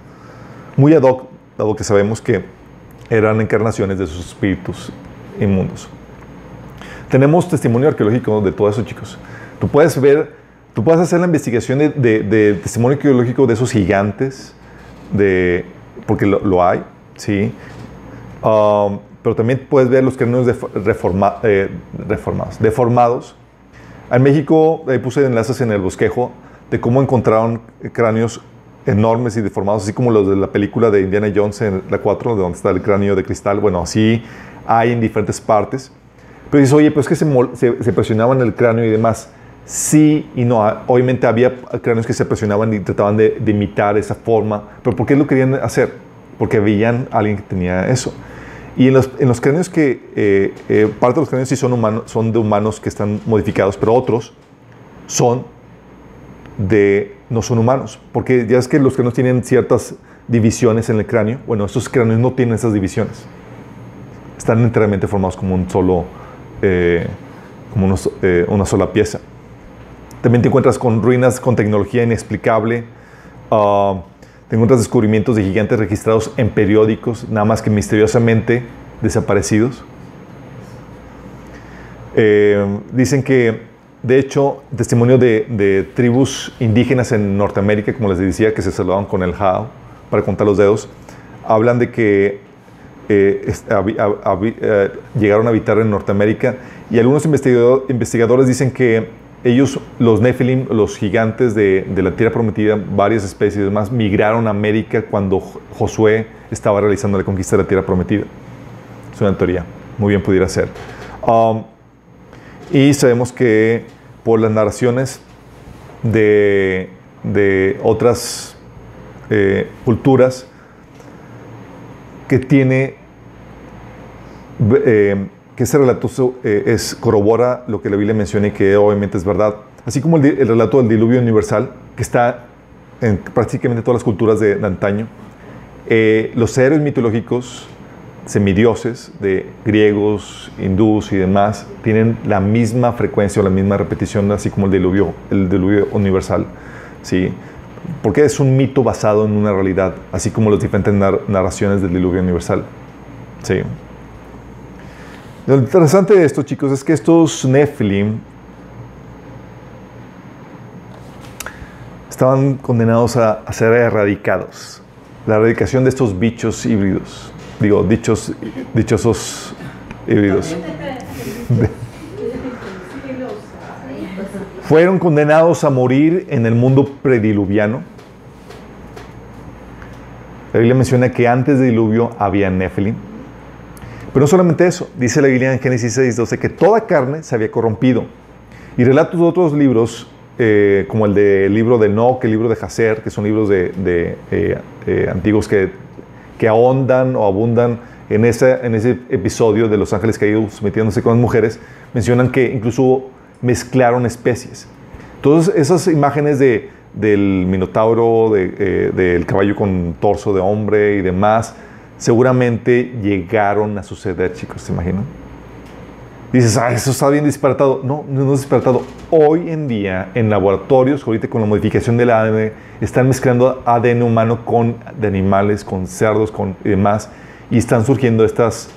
Muy ad hoc, dado que sabemos que eran encarnaciones de sus espíritus inmundos. Tenemos testimonio arqueológico de todo eso, chicos. Tú puedes ver, tú puedes hacer la investigación de, de- de testimonio arqueológico de esos gigantes, de, porque lo, lo hay, ¿sí? Um, pero también puedes ver los cráneos def- reforma- eh, reformados, deformados. En México, ahí puse enlaces en el bosquejo de cómo encontraron cráneos enormes y deformados, así como los de la película de Indiana Jones en la 4, de donde está el cráneo de cristal. Bueno, así hay en diferentes partes. Pero dices, oye, pero es que se, se, se presionaban el cráneo y demás. Sí y no. Obviamente había cráneos que se presionaban y trataban de, de imitar esa forma. Pero ¿por qué lo querían hacer? Porque veían a alguien que tenía eso. Y en los, en los cráneos que, eh, eh, parte de los cráneos sí son, humanos, son de humanos que están modificados, pero otros son de no son humanos. Porque ya es que los cráneos tienen ciertas divisiones en el cráneo. Bueno, estos cráneos no tienen esas divisiones. Están enteramente formados como un solo, eh, como unos, eh, una sola pieza. También te encuentras con ruinas con tecnología inexplicable. Ah, te encuentras descubrimientos de gigantes registrados en periódicos, nada más que misteriosamente desaparecidos. Eh, dicen que, de hecho, testimonio de, de tribus indígenas en Norteamérica, como les decía, que se saludaban con el jao para contar los dedos, hablan de que eh, habi- hab- habi- eh, llegaron a habitar en Norteamérica y algunos investigado- investigadores dicen que ellos, los Nephilim, los gigantes de, la tierra prometida, varias especies más, migraron a América cuando Jo- Josué estaba realizando la conquista de la tierra prometida. Es una teoría, muy bien pudiera ser. Um, y sabemos que por las narraciones de, de otras eh, culturas que tiene, eh, que ese relato eh, es, corrobora lo que la Biblia menciona y que obviamente es verdad. Así como el, el relato del diluvio universal, que está en prácticamente todas las culturas de, de antaño. Eh, los héroes mitológicos semidioses de griegos, hindús y demás tienen la misma frecuencia o la misma repetición, así como el diluvio, el diluvio universal. ¿sí? Porque es un mito basado en una realidad, así como las diferentes nar- narraciones del diluvio universal. ¿sí? Lo interesante de esto, chicos, es que estos Nephilim estaban condenados a, a ser erradicados. La erradicación de estos bichos híbridos. Digo, dichos, dichosos híbridos. Fueron condenados a morir en el mundo prediluviano. La Biblia menciona que antes del diluvio había Nephilim. Pero no solamente eso, dice la Biblia en Génesis 6:12 que toda carne se había corrompido. Y relatos de otros libros, eh, como el del libro de Enoch, el libro de Hazer, que son libros de, eh, eh, antiguos que, que ahondan o abundan en ese, episodio de los ángeles caídos metiéndose con las mujeres, mencionan que incluso mezclaron especies. Todas esas imágenes de, del minotauro, de, del caballo con torso de hombre y demás, seguramente llegaron a suceder, chicos, ¿se imaginan? Dices, ah, eso está bien disparatado. No, no es disparatado. Hoy en día, en laboratorios, ahorita con la modificación del ADN, están mezclando ADN humano con de animales, con cerdos, con demás, y están surgiendo estas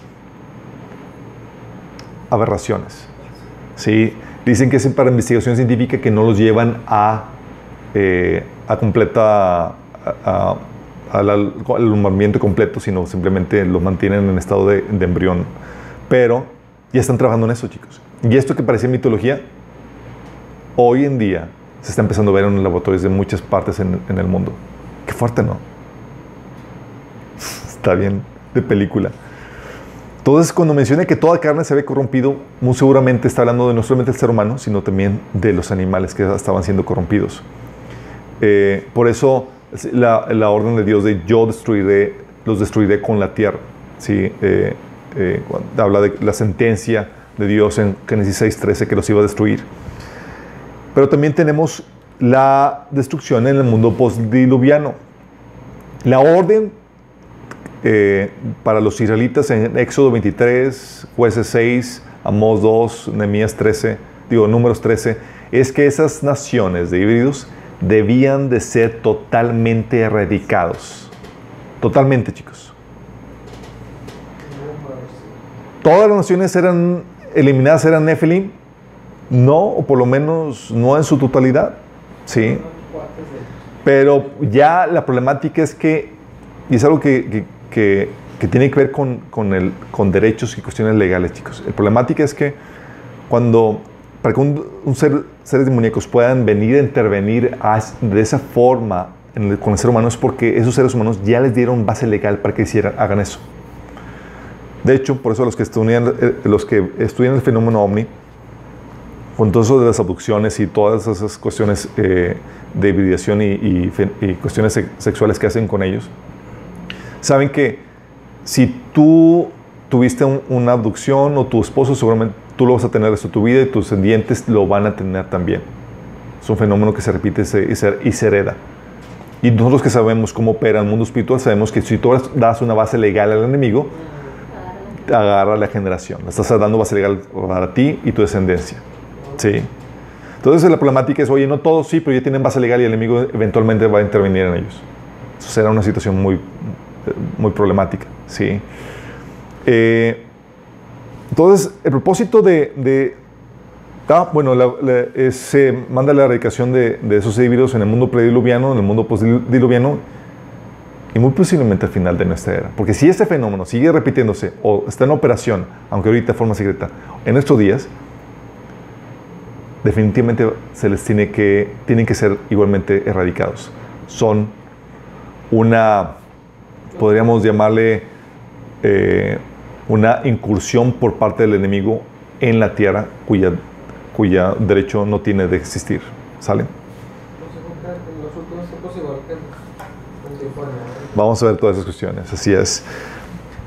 aberraciones. ¿Sí? Dicen que es para investigación científica que no los llevan a, eh, a completa, a- al, al- al movimiento completo, sino simplemente los mantienen en estado de, embrión. Pero ya están trabajando en eso, chicos. Y esto que parecía mitología, hoy en día se está empezando a ver en laboratorios de muchas partes en, el mundo. Qué fuerte, ¿no? Está bien de película. Entonces, cuando menciona que toda carne se ve corrompido, muy seguramente está hablando de no solamente del ser humano, sino también de los animales que estaban siendo corrompidos. Eh, por eso la, orden de Dios de yo destruiré, los destruiré con la tierra. ¿sí? Eh, eh, habla de la sentencia de Dios en Génesis 6:13 que los iba a destruir. Pero también tenemos la destrucción en el mundo postdiluviano. La orden eh, para los israelitas en Éxodo 23, Jueces 6, Amós 2, Nehemías 13, digo, Números 13, es que esas naciones de híbridos debían de ser totalmente erradicados. Totalmente, chicos. Todas las naciones eran eliminadas, eran Nephilim, no, o por lo menos no en su totalidad, ¿sí? Pero ya la problemática es que, y es algo que, que, que tiene que ver con, con, el, con derechos y cuestiones legales, chicos. La problemática es que cuando, para que un, un ser, seres demoníacos puedan venir a intervenir a, de esa forma en el, con el ser humano es porque esos seres humanos ya les dieron base legal para que hicieran, hagan eso. De hecho, por eso los que estudian, los que estudian el fenómeno ovni, con todo eso de las abducciones y todas esas cuestiones eh, de hibridación y, y, y cuestiones sexuales que hacen con ellos, saben que si tú tuviste un, una abducción o tu esposo, seguramente tú lo vas a tener de tu vida y tus descendientes lo van a tener también. Es un fenómeno que se repite y se, y se, y se hereda. Y nosotros que sabemos cómo opera el mundo espiritual, sabemos que si tú das una base legal al enemigo, agarra la generación. Estás dando base legal para ti y tu descendencia. ¿Sí? Entonces la problemática es, oye, no todos sí, pero ya tienen base legal y el enemigo eventualmente va a intervenir en ellos. Eso será una situación muy, muy problemática. ¿sí? Eh, entonces, el propósito de... de ah, bueno, la, la, se manda la erradicación de, de esos híbridos en el mundo prediluviano, en el mundo postdiluviano, y muy posiblemente al final de nuestra era. Porque si este fenómeno sigue repitiéndose o está en operación, aunque ahorita de forma secreta, en estos días, definitivamente se les tiene que, tienen que ser igualmente erradicados. Son una, podríamos llamarle, eh, una incursión por parte del enemigo en la tierra cuya, cuya derecho no tiene de existir. ¿Sale? Vamos a ver todas esas cuestiones, así es.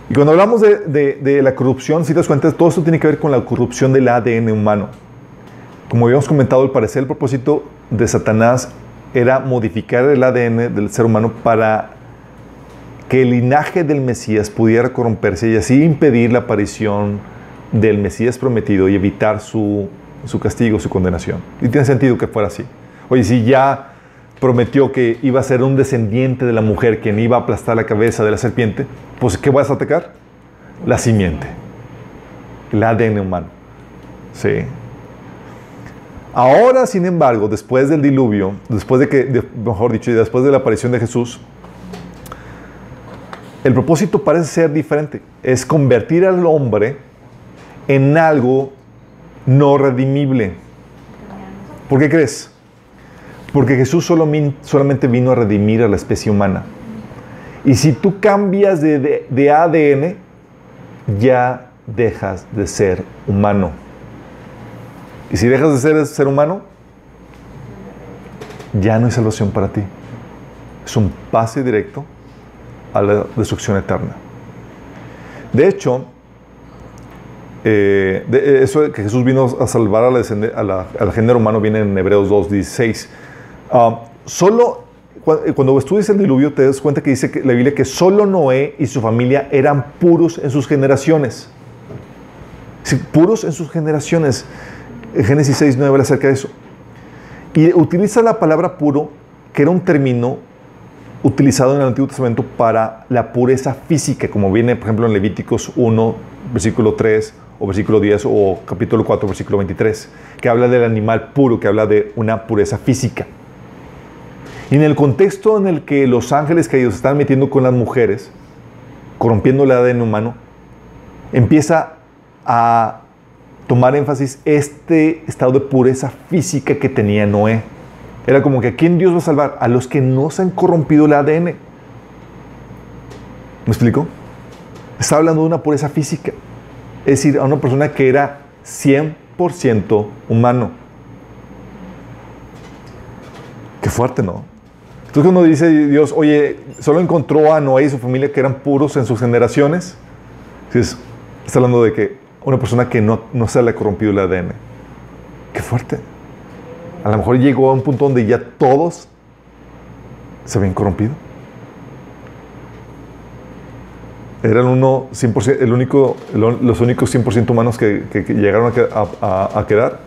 Y cuando hablamos de, de, de, la corrupción, si te das cuenta, todo esto tiene que ver con la corrupción del ADN humano. Como habíamos comentado, al parecer el propósito de Satanás era modificar el ADN del ser humano para que el linaje del Mesías pudiera corromperse y así impedir la aparición del Mesías prometido y evitar su, su castigo, su condenación. Y tiene sentido que fuera así. Oye, si ya prometió que iba a ser un descendiente de la mujer quien iba a aplastar la cabeza de la serpiente, pues ¿qué vas a atacar? La simiente, el ADN humano. Sí. Ahora, sin embargo, después del diluvio, después de que, mejor dicho, después de la aparición de Jesús, el propósito parece ser diferente. Es convertir al hombre en algo no redimible. ¿Por qué crees? Porque Jesús solo, solamente vino a redimir a la especie humana. Y si tú cambias de, de, ADN, ya dejas de ser humano. Y si dejas de ser ser humano, ya no hay salvación para ti. Es un pase directo a la destrucción eterna. De hecho, eh, de eso que Jesús vino a salvar a la, a la, al género humano viene en Hebreos 2.16. Uh, solo cuando estudias el diluvio te das cuenta que dice que la Biblia que solo Noé y su familia eran puros en sus generaciones. Puros en sus generaciones. Génesis 6, 9 habla acerca de eso. Y utiliza la palabra puro, que era un término utilizado en el Antiguo Testamento para la pureza física, como viene, por ejemplo, en Levíticos 1, versículo 3, o versículo 10, o capítulo 4, versículo 23, que habla del animal puro, que habla de una pureza física. Y en el contexto en el que los ángeles caídos están metiendo con las mujeres, corrompiendo el ADN humano, empieza a tomar énfasis este estado de pureza física que tenía Noé. Era como que ¿a quién Dios va a salvar? A los que no se han corrompido el ADN. ¿Me explico? Está hablando de una pureza física. Es decir, a una persona que era 100% humano. Qué fuerte, ¿no? Entonces cuando dice Dios, oye, solo encontró a Noé y su familia que eran puros en sus generaciones, es, está hablando de que una persona que no, no se le ha corrompido el ADN. Qué fuerte. A lo mejor llegó a un punto donde ya todos se habían corrompido. Eran uno 100%, el único, los únicos 100% humanos que, llegaron a, a, quedar.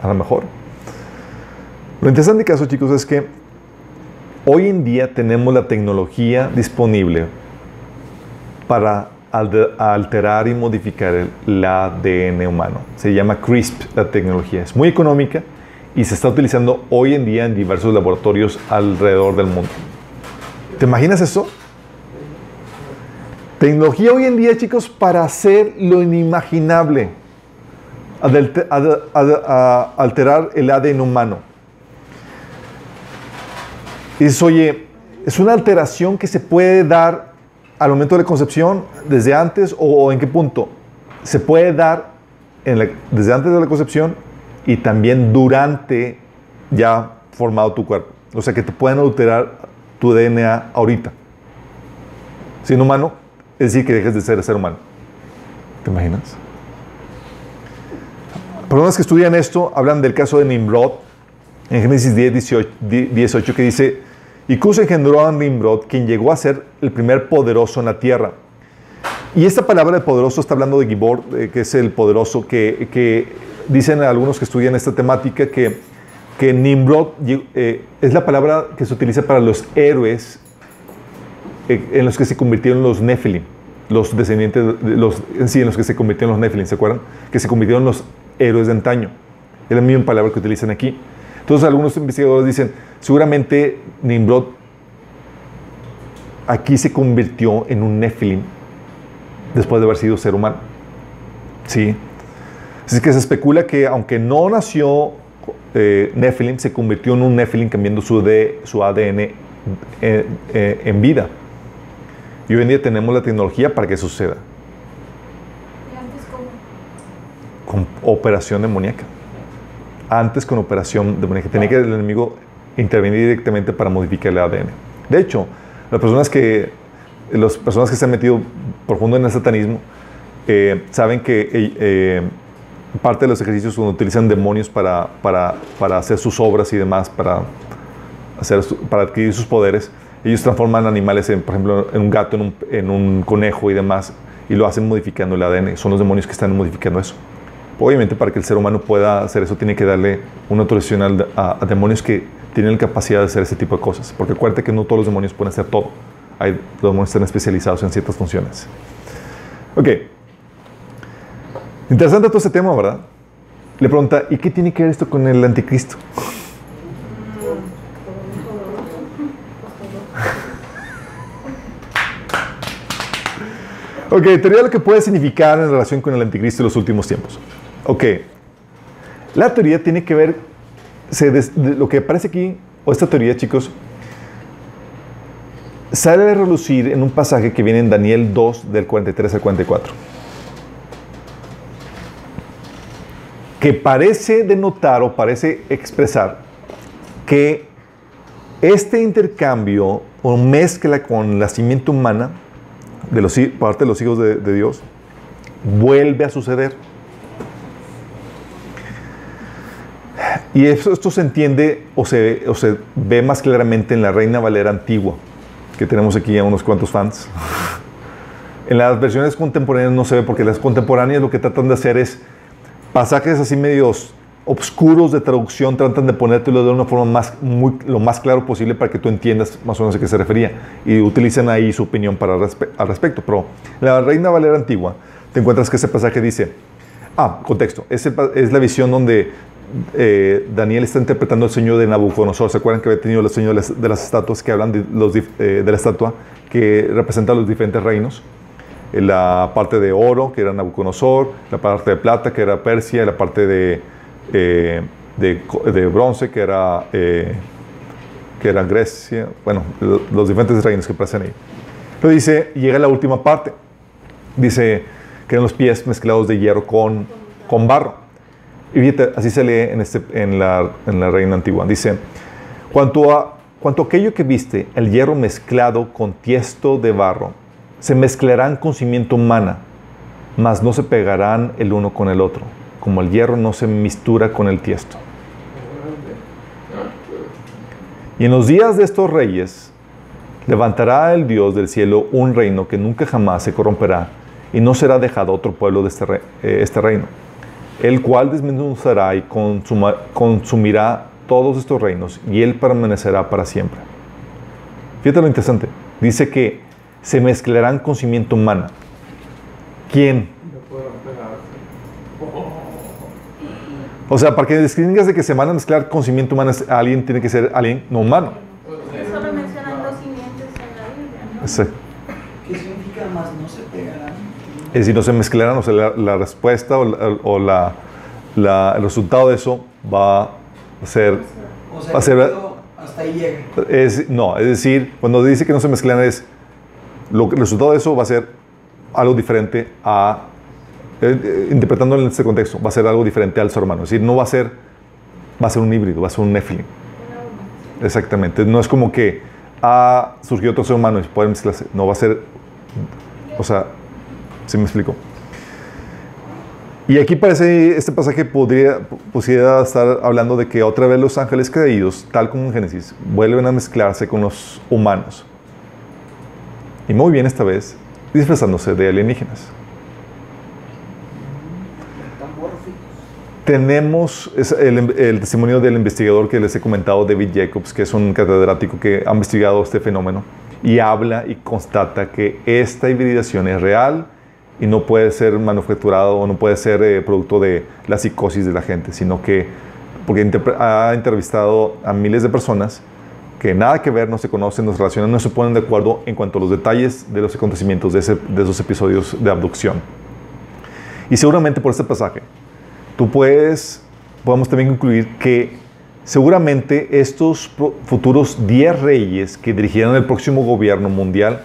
A lo mejor. Lo interesante del caso, chicos, es que hoy en día tenemos la tecnología disponible para alterar y modificar el ADN humano. Se llama CRISP la tecnología. Es muy económica y se está utilizando hoy en día en diversos laboratorios alrededor del mundo. ¿Te imaginas eso? Tecnología hoy en día, chicos, para hacer lo inimaginable, alterar el ADN humano. Dices, oye, es una alteración que se puede dar al momento de la concepción, desde antes o, en qué punto. Se puede dar desde antes de la concepción y también durante ya formado tu cuerpo. O sea, que te pueden alterar tu DNA ahorita. Sin humano, es decir, que dejes de ser ser humano. ¿Te imaginas? Personas que estudian esto hablan del caso de Nimrod en Génesis 10, 18, 18 que dice, y Cus engendró a Nimrod, quien llegó a ser el primer poderoso en la tierra. Y esta palabra de poderoso está hablando de Gibor, eh, que es el poderoso, que, que, dicen algunos que estudian esta temática que, que Nimrod eh, es la palabra que se utiliza para los héroes eh, en los que se convirtieron los Nephilim, los descendientes, de los, sí, en los que se convirtieron los Nephilim, ¿se acuerdan? Que se convirtieron los héroes de antaño. Es la misma palabra que utilizan aquí. Entonces algunos investigadores dicen, seguramente Nimrod aquí se convirtió en un Nephilim después de haber sido ser humano. ¿Sí? Así que se especula que aunque no nació eh, Nephilim, se convirtió en un Nephilim cambiando su, de, su ADN eh, eh, en vida. Y hoy en día tenemos la tecnología para que suceda. ¿Y antes cómo? Con operación demoníaca antes con operación demoníaca. Tenía que el enemigo intervenir directamente para modificar el ADN. De hecho, las personas que, las personas que se han metido profundo en el satanismo eh, saben que eh, eh, parte de los ejercicios cuando utilizan demonios para, para, para hacer sus obras y demás, para, hacer, para adquirir sus poderes, ellos transforman animales, en, por ejemplo, en un gato, en un, en un conejo y demás, y lo hacen modificando el ADN. Son los demonios que están modificando eso. Obviamente para que el ser humano pueda hacer eso tiene que darle una autorización a, a, demonios que tienen la capacidad de hacer ese tipo de cosas. Porque acuérdate que no todos los demonios pueden hacer todo. Hay, los demonios están especializados en ciertas funciones. Ok. Interesante todo este tema, ¿verdad? Le pregunta, ¿y qué tiene que ver esto con el anticristo? ok, teoría de lo que puede significar en relación con el anticristo en los últimos tiempos. Ok, la teoría tiene que ver, se des, de lo que aparece aquí, o esta teoría, chicos, sale a relucir en un pasaje que viene en Daniel 2, del 43 al 44. Que parece denotar o parece expresar que este intercambio o mezcla con la simiente humana de los, parte de los hijos de, Dios vuelve a suceder. Y eso, esto se entiende o se, o se, ve más claramente en la Reina Valera antigua, que tenemos aquí a unos cuantos fans. en las versiones contemporáneas no se ve porque las contemporáneas lo que tratan de hacer es pasajes así medios obscuros de traducción, tratan de ponértelo de una forma más, lo más claro posible para que tú entiendas más o menos a qué se refería y utilizan ahí su opinión para respe al respecto. Pero la Reina Valera antigua, te encuentras que ese pasaje dice, ah, contexto, es, la visión donde eh, Daniel está interpretando el sueño de Nabucodonosor. ¿Se acuerdan que había tenido el sueño de las, de las estatuas que hablan de, los, eh, de, la estatua que representa los diferentes reinos? La parte de oro, que era Nabucodonosor, la parte de plata, que era Persia, la parte de, eh, de, de, bronce, que era, eh, que era Grecia, bueno, los diferentes reinos que aparecen ahí. Lo dice, llega la última parte. Dice, que eran los pies mezclados de hierro con, con barro. Y fíjate, así se lee en, este, en, la, en la Reina Antigua. Dice, cuanto a, cuanto aquello que viste, el hierro mezclado con tiesto de barro, se mezclarán con cimiento humana, mas no se pegarán el uno con el otro, como el hierro no se mistura con el tiesto. Y en los días de estos reyes, levantará el Dios del cielo un reino que nunca jamás se corromperá, y no será dejado otro pueblo de este, eh, este reino, el cual desmenuzará y consumirá todos estos reinos, y él permanecerá para siempre. Fíjate lo interesante. Dice que se mezclarán con cimiento humana. ¿Quién? No podrán pegarse. O sea, para que distingas de que se van a mezclar con cimiento humano, es- alguien tiene que ser alguien no humano. Solo mencionan dos simientes en la Biblia, ¿no? Ese- ¿Qué significa más? No se pegarán. Es decir, no se mezclarán, o sea, la, la respuesta o, la- o la- la- el resultado de eso va a ser, O sea, Va a ser- que todo hasta ahí llega. es, no, es decir, cuando dice que no se mezclan es, lo, el resultado de eso va a ser algo diferente a, eh, eh, interpretándolo en este contexto, va a ser algo diferente al ser humano. Es decir, no va a ser, va a ser un híbrido, va a ser un Nephilim. Exactamente, no es como que ah, surgió otro ser humano y puede mezclarse, no va a ser, o sea, ¿sí me explico? Y aquí parece, este pasaje podría, pudiera estar hablando de que otra vez los ángeles caídos, tal como en Génesis, vuelven a mezclarse con los humanos. Y muy bien esta vez, disfrazándose de alienígenas. Tenemos el, testimonio del investigador que les he comentado, David Jacobs, que es un catedrático que ha investigado este fenómeno y habla y constata que esta hibridación es real y no puede ser manufacturado o no puede ser eh, producto de la psicosis de la gente, sino que, porque ha entrevistado a miles de personas que nada que ver, no se conocen, no se relacionan, no se ponen de acuerdo en cuanto a los detalles de los acontecimientos de, ese- de esos episodios de abducción. Y seguramente por este pasaje, tú puedes, podemos también concluir que seguramente estos futuros 10 reyes que dirigirán el próximo gobierno mundial,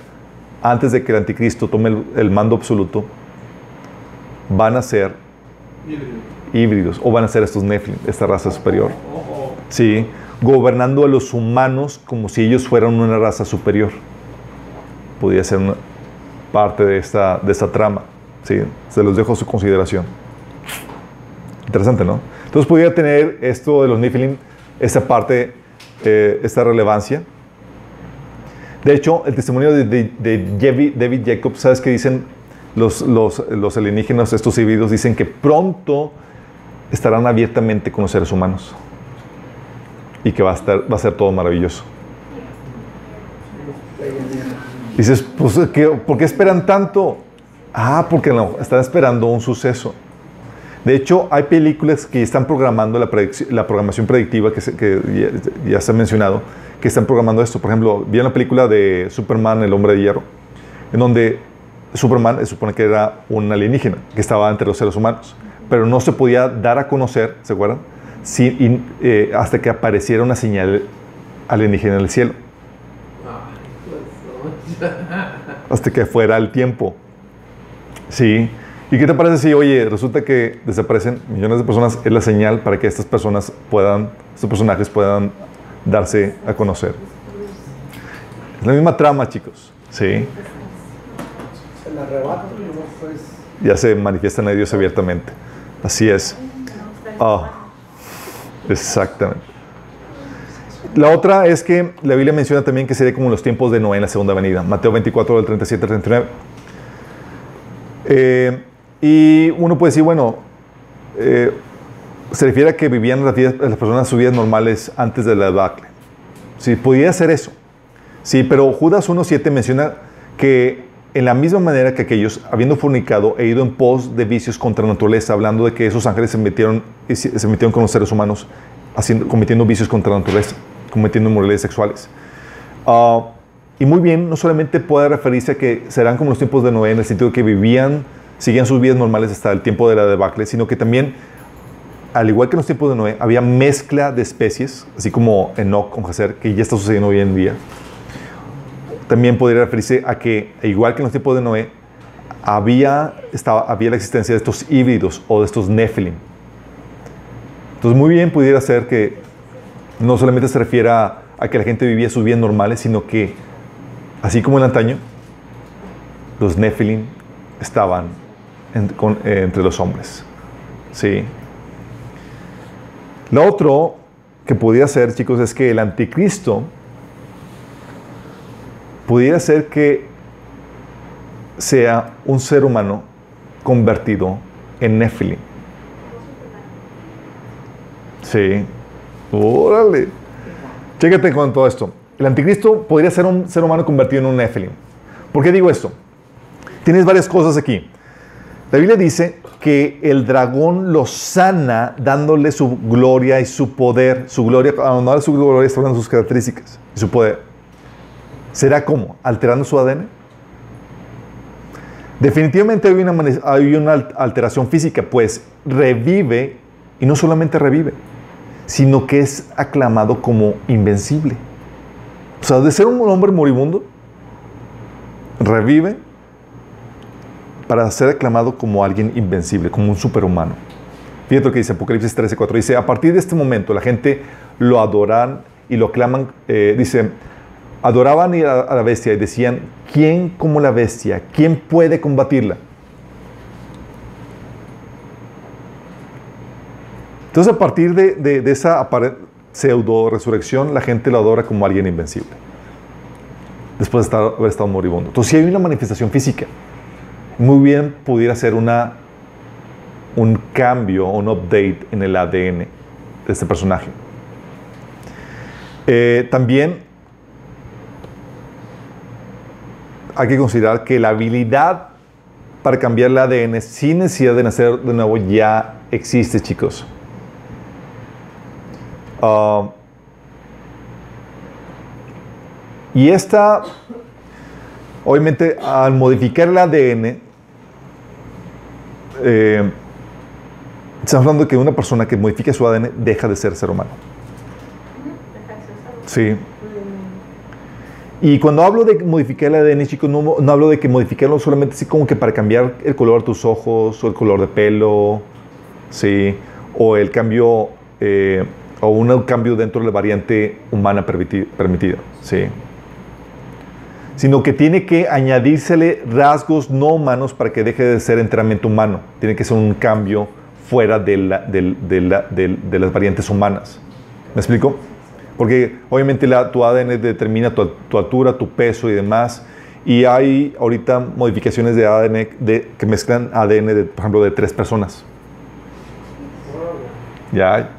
antes de que el anticristo tome el, el mando absoluto, van a ser híbridos o van a ser estos Nephilim, esta raza superior. Sí, gobernando a los humanos como si ellos fueran una raza superior. Podría ser parte de esta, de esta trama. Sí, se los dejo a su consideración. Interesante, ¿no? Entonces podría tener esto de los Nephilim, esta parte, eh, esta relevancia. De hecho, el testimonio de, David Jacobs, ¿sabes qué dicen los, los, los alienígenas, estos híbridos? Dicen que pronto estarán abiertamente con los seres humanos y que va a, estar, va a ser todo maravilloso. Dices, pues, ¿qué- ¿por qué esperan tanto? Ah, porque no, están esperando un suceso. De hecho, hay películas que están programando la, la programación predictiva, que, se- que ya, ya se ha mencionado, que están programando esto. Por ejemplo, vi una película de Superman, el hombre de hierro, en donde Superman se supone que era un alienígena, que estaba entre los seres humanos, pero no se podía dar a conocer, ¿se acuerdan? Eh, hasta que apareciera una señal alienígena en el cielo, hasta que fuera el tiempo. Sí. ¿Y qué te parece si, oye, resulta que desaparecen millones de personas? Es la señal para que estas personas puedan, estos personajes puedan darse a conocer. Es la misma trama, chicos. Sí. Pues. Ya se manifiestan a Dios abiertamente. Así es. Ah, exactamente. La otra es que la Biblia menciona también que sería como los tiempos de Noé en la segunda venida. Mateo 24, del 37 al 39. Eh, y uno puede decir, bueno, eh, se refiere a que vivían las, personas sus vidas normales antes de la debacle. Sí, podría ser eso. Sí, pero Judas 1.7 menciona que en la misma manera que aquellos, habiendo fornicado e ido en pos de vicios contra la naturaleza, hablando de que esos ángeles se metieron, se metieron con los seres humanos, haciendo, cometiendo vicios contra la naturaleza, cometiendo inmoralidades sexuales. Ah, y muy bien, no solamente puede referirse a que serán como los tiempos de Noé, en el sentido de que vivían, seguían sus vidas normales hasta el tiempo de la debacle, sino que también, al igual que en los tiempos de Noé, había mezcla de especies, así como Enoch con Jacer, que ya está sucediendo hoy en día. También podría referirse a que, igual que en los tiempos de Noé, había, estaba, había la existencia de estos híbridos o de estos Nephilim. Entonces, muy bien pudiera ser que no solamente se refiera a que la gente vivía sus vidas normales, sino que, así como en antaño, los Nephilim estaban eh, entre los hombres. Sí. Lo otro que pudiera ser, chicos, es que el anticristo pudiera ser que sea un ser humano convertido en Nephilim. Sí. Órale. Chécate con todo esto. El anticristo podría ser un ser humano convertido en un Nephilim. ¿Por qué digo esto? Tienes varias cosas aquí. La Biblia dice que el dragón lo sana dándole su gloria y su poder. Su gloria, habla de su gloria, está hablando de sus características y su poder. ¿Será cómo? ¿Alterando su ADN? Definitivamente hay una, alteración física, pues revive, y no solamente revive, sino que es aclamado como invencible. O sea, de ser un hombre moribundo, revive para ser aclamado como alguien invencible, como un superhumano. Fíjate lo que dice Apocalipsis 13:4. Dice, a partir de este momento la gente lo adoran y lo aclaman, eh, dice, adoraban a, la bestia y decían, ¿quién como la bestia? ¿Quién puede combatirla? Entonces a partir de, de- esa pseudo resurrección, la gente lo adora como alguien invencible. Después de estar- haber estado moribundo. Entonces si hay una manifestación física, muy bien pudiera ser una, un cambio, un update en el ADN de este personaje. Eh, también hay que considerar que la habilidad para cambiar el ADN sin necesidad de nacer de nuevo ya existe, chicos. Ah, y esta, obviamente, al modificar el ADN, eh, estamos hablando de que una persona que modifica su ADN deja de ser ser humano. Sí. Y cuando hablo de modificar el ADN, chicos, no, no hablo de que modificarlo solamente así como que para cambiar el color de tus ojos, o el color de pelo, sí, o el cambio, eh, o un cambio dentro de la variante humana permiti- permitida, sí. Sino que tiene que añadírsele rasgos no humanos para que deje de ser enteramente humano. Tiene que ser un cambio fuera de, la- del- de la- de las variantes humanas. ¿Me explico? Porque obviamente la- tu ADN determina tu, tu altura, tu peso y demás. Y hay ahorita modificaciones de ADN de, que mezclan ADN, de, por ejemplo, de tres personas. Ya,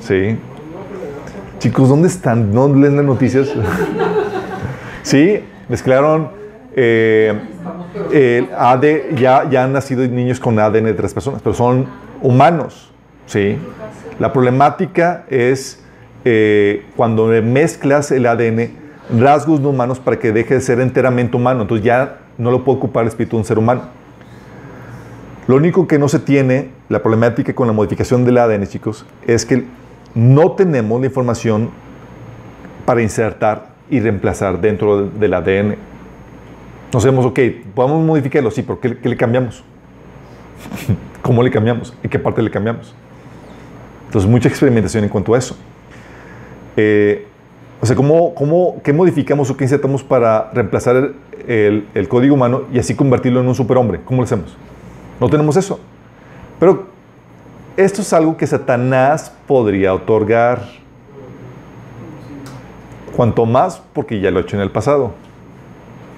sí. Chicos, ¿dónde están? ¿No leen las noticias? sí, mezclaron eh, el AD, ya, ya han nacido niños con ADN de tres personas, pero son humanos. Sí. La problemática es eh, cuando mezclas el ADN, rasgos no humanos para que deje de ser enteramente humano. Entonces ya no lo puede ocupar el espíritu de un ser humano. Lo único que no se tiene, la problemática con la modificación del ADN, chicos, es que no tenemos la información para insertar y reemplazar dentro del- ADN. No sabemos, ok, podemos modificarlo, sí, pero ¿qué, qué le cambiamos? ¿Cómo le cambiamos? ¿En qué parte le cambiamos? Entonces, mucha experimentación en cuanto a eso. Eh, o sea, ¿cómo, cómo, ¿qué modificamos o qué insertamos para reemplazar el, el- el código humano y así convertirlo en un superhombre? ¿Cómo lo hacemos? No tenemos eso. Pero esto es algo que Satanás podría otorgar. Cuanto más, porque ya lo ha hecho en el pasado.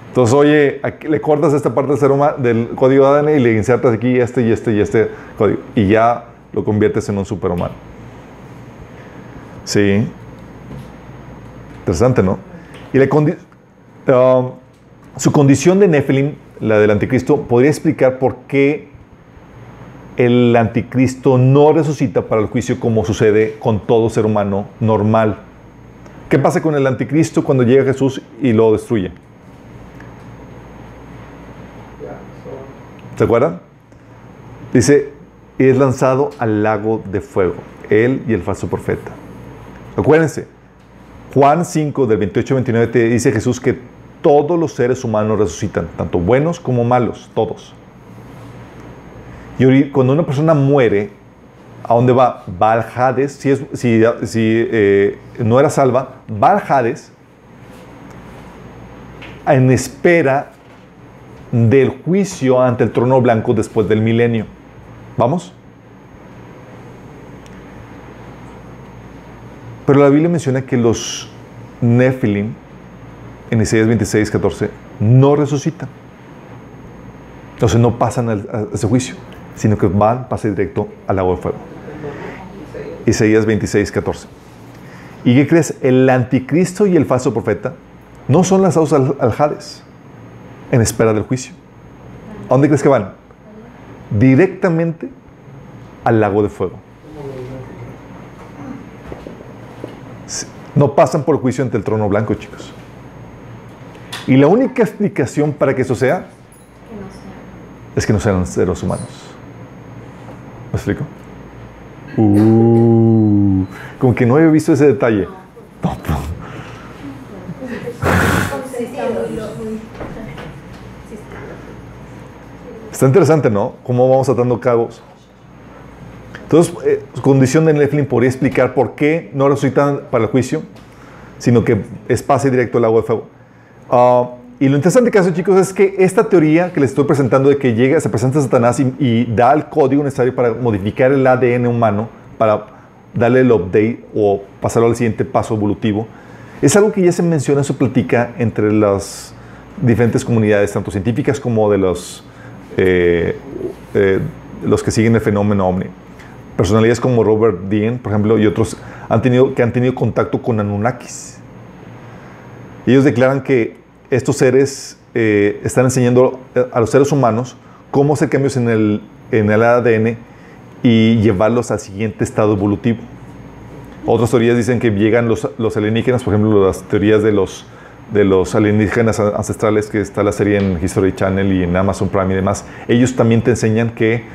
Entonces, oye, aquí le cortas esta parte del, del código ADN y le insertas aquí este y este y este código. Y ya lo conviertes en un superhumano. Sí. Interesante, ¿no? Y um, su condición de Nephilim, la del anticristo, podría explicar por qué el anticristo no resucita para el juicio como sucede con todo ser humano normal. ¿Qué pasa con el anticristo cuando llega Jesús y lo destruye? ¿Se acuerdan? Dice, es lanzado al lago de fuego, él y el falso profeta. Acuérdense, Juan 5 del 28 al 29 te dice Jesús que todos los seres humanos resucitan, tanto buenos como malos, todos. Y cuando una persona muere, ¿a dónde va? Va al Hades. Si, es, si, si, eh, no era salva, va al Hades en espera del juicio ante el trono blanco después del milenio. ¿Vamos? Pero la Biblia menciona que los Nephilim, en Isaías 26, 14, no resucitan. Entonces no pasan al- a ese juicio, sino que van, pasan directo al agua de fuego. Isaías 26, 14. ¿Y qué crees? El anticristo y el falso profeta no son lanzados al, al Hades en espera del juicio. ¿A dónde crees que van? Directamente al lago de fuego. Sí, No pasan por juicio ante el trono blanco, chicos. Y la única explicación para que eso sea es que no sean seres humanos. ¿Me explico? Uh, como que no había visto ese detalle. Está Está interesante, ¿no? Cómo vamos atando cabos. Entonces, eh, condición de Nephilim podría explicar por qué no resucitan para el juicio, sino que es pase directo al agua de fuego. Ah, y lo interesante que hace, chicos, es que esta teoría que les estoy presentando de que llega, se presenta Satanás y, y da el código necesario para modificar el ADN humano, para darle el update o pasarlo al siguiente paso evolutivo, es algo que ya se menciona, se platica entre las diferentes comunidades, tanto científicas como de los, eh, eh, los que siguen el fenómeno ovni. Personalidades como Robert Dean, por ejemplo, y otros han tenido, que han tenido contacto con Anunnakis. Ellos declaran que estos seres eh, están enseñando a los seres humanos cómo hacer cambios en el, en el ADN y llevarlos al siguiente estado evolutivo. Otras teorías dicen que llegan los, los alienígenas, por ejemplo, las teorías de los, de los alienígenas ancestrales, que está la serie en History Channel y en Amazon Prime y demás. Ellos también te enseñan que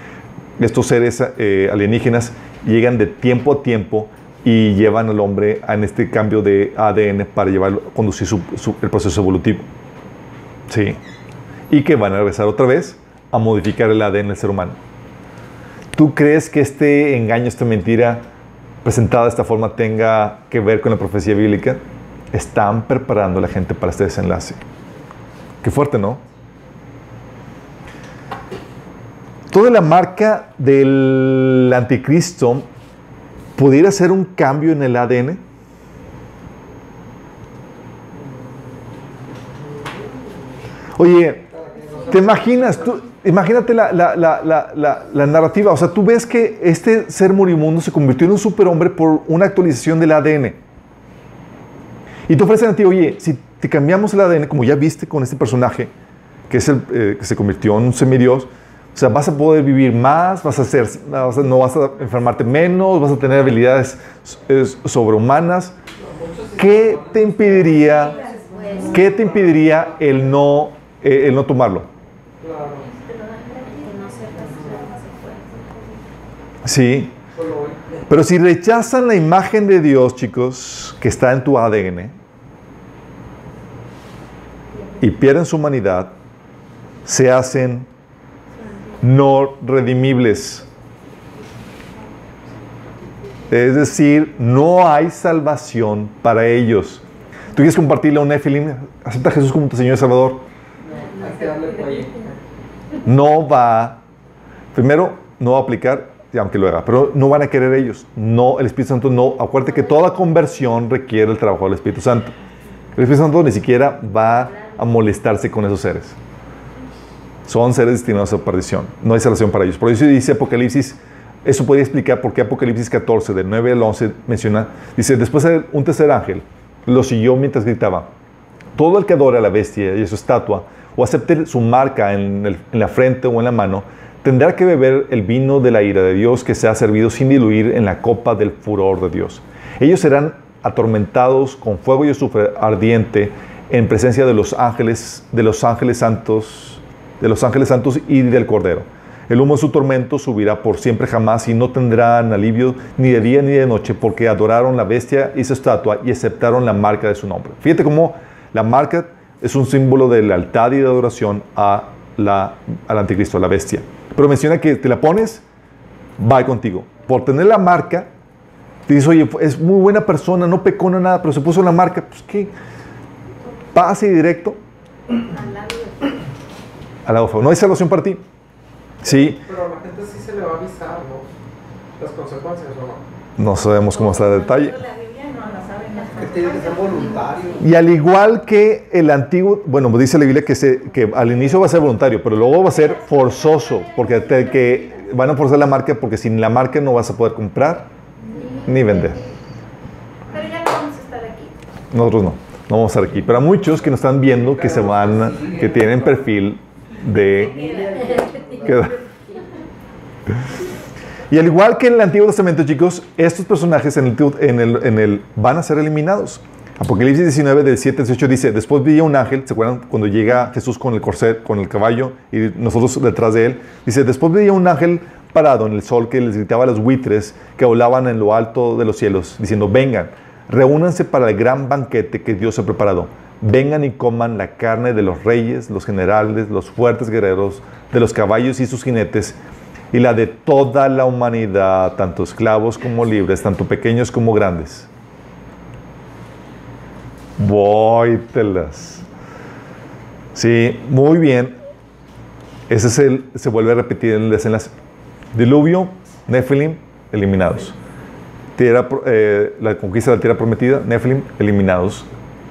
estos seres eh, alienígenas llegan de tiempo a tiempo y llevan al hombre en este cambio de ADN para llevarlo, conducir su- su- el proceso evolutivo. Sí. Y que van a regresar otra vez a modificar el ADN del ser humano. ¿Tú crees que este engaño, esta mentira presentada de esta forma tenga que ver con la profecía bíblica? Están preparando a la gente para este desenlace. Qué fuerte, ¿no? Toda la marca del anticristo pudiera ser un cambio en el ADN. Oye, ¿te imaginas? Tú, imagínate la, la- la- la- narrativa. O sea, tú ves que este ser moribundo se convirtió en un superhombre por una actualización del ADN. Y te ofrecen a ti, oye, si te cambiamos el ADN, como ya viste con este personaje, que, es el, eh, que se convirtió en un semidios, o sea, vas a poder vivir más, vas a ser, no vas a enfermarte menos, vas a tener habilidades eh, sobrehumanas. ¿Qué te impediría, qué te impediría el no, eh, el no tomarlo? Sí, pero si rechazan la imagen de Dios, chicos, que está en tu ADN, y pierden su humanidad, se hacen no redimibles. Es decir, no hay salvación para ellos. ¿Tú quieres compartirle a un Nephilim? ¿Acepta a Jesús como tu Señor y Salvador? No, va, primero, no va a aplicar, aunque lo haga, pero no van a querer ellos. No, el Espíritu Santo no. Acuérdate que toda conversión requiere el trabajo del Espíritu Santo. El Espíritu Santo ni siquiera va a molestarse con esos seres. Son seres destinados a perdición. No hay salvación para ellos. Por eso dice Apocalipsis, eso podría explicar por qué Apocalipsis 14, del 9 al 11, menciona, dice, después un tercer ángel lo siguió mientras gritaba, todo el que adore a la bestia y a su estatua, o acepte su marca en, el- en la frente o en la mano, tendrá que beber el vino de la ira de Dios que se ha servido sin diluir en la copa del furor de Dios. Ellos serán atormentados con fuego y azufre ardiente en presencia de los ángeles, de los ángeles santos, de los ángeles santos y del Cordero. El humo de su tormento subirá por siempre jamás y no tendrán alivio ni de día ni de noche porque adoraron la bestia y su estatua y aceptaron la marca de su nombre. Fíjate cómo la marca es un símbolo de lealtad y de adoración a la, al anticristo, a la bestia. Pero menciona que te la pones, va contigo. Por tener la marca, te dice, oye, es muy buena persona, no pecó no nada, pero se puso la marca, pues ¿qué? Pase directo Al lado fuego. No hay salvación para ti. Sí, Pero a la gente sí se le va a avisar, ¿no? Las consecuencias, ¿o no? no sabemos cómo está el detalle. la Biblia no la saben las Que tiene que ser voluntario. Y al igual que el antiguo, bueno, dice la Biblia que, se, que al inicio va a ser voluntario, pero luego va a ser forzoso, porque te- que van a forzar la marca, porque sin la marca no vas a poder comprar ni vender. Pero ya no vamos a estar aquí. Nosotros no, no vamos a estar aquí. Pero a muchos que nos están viendo que se van, que tienen perfil de... y al igual que en el Antiguo Testamento, chicos, estos personajes en el, en el- en el- van a ser eliminados. Apocalipsis 19, del 7 al 18 dice, después vi un ángel, ¿se acuerdan cuando llega Jesús con el corset, con el caballo y nosotros detrás de él? Dice, después vi un ángel parado en el sol que les gritaba a los buitres que volaban en lo alto de los cielos, diciendo, vengan, reúnanse para el gran banquete que Dios ha preparado. Vengan y coman la carne de los reyes, los generales, los fuertes guerreros, de los caballos y sus jinetes, y la de toda la humanidad, tanto esclavos como libres, tanto pequeños como grandes. Vóytelas. Sí, muy bien. Ese es el, se vuelve a repetir en el desenlace. Diluvio, Nephilim, eliminados. Tierra, eh, la conquista de la tierra prometida, Nephilim, eliminados.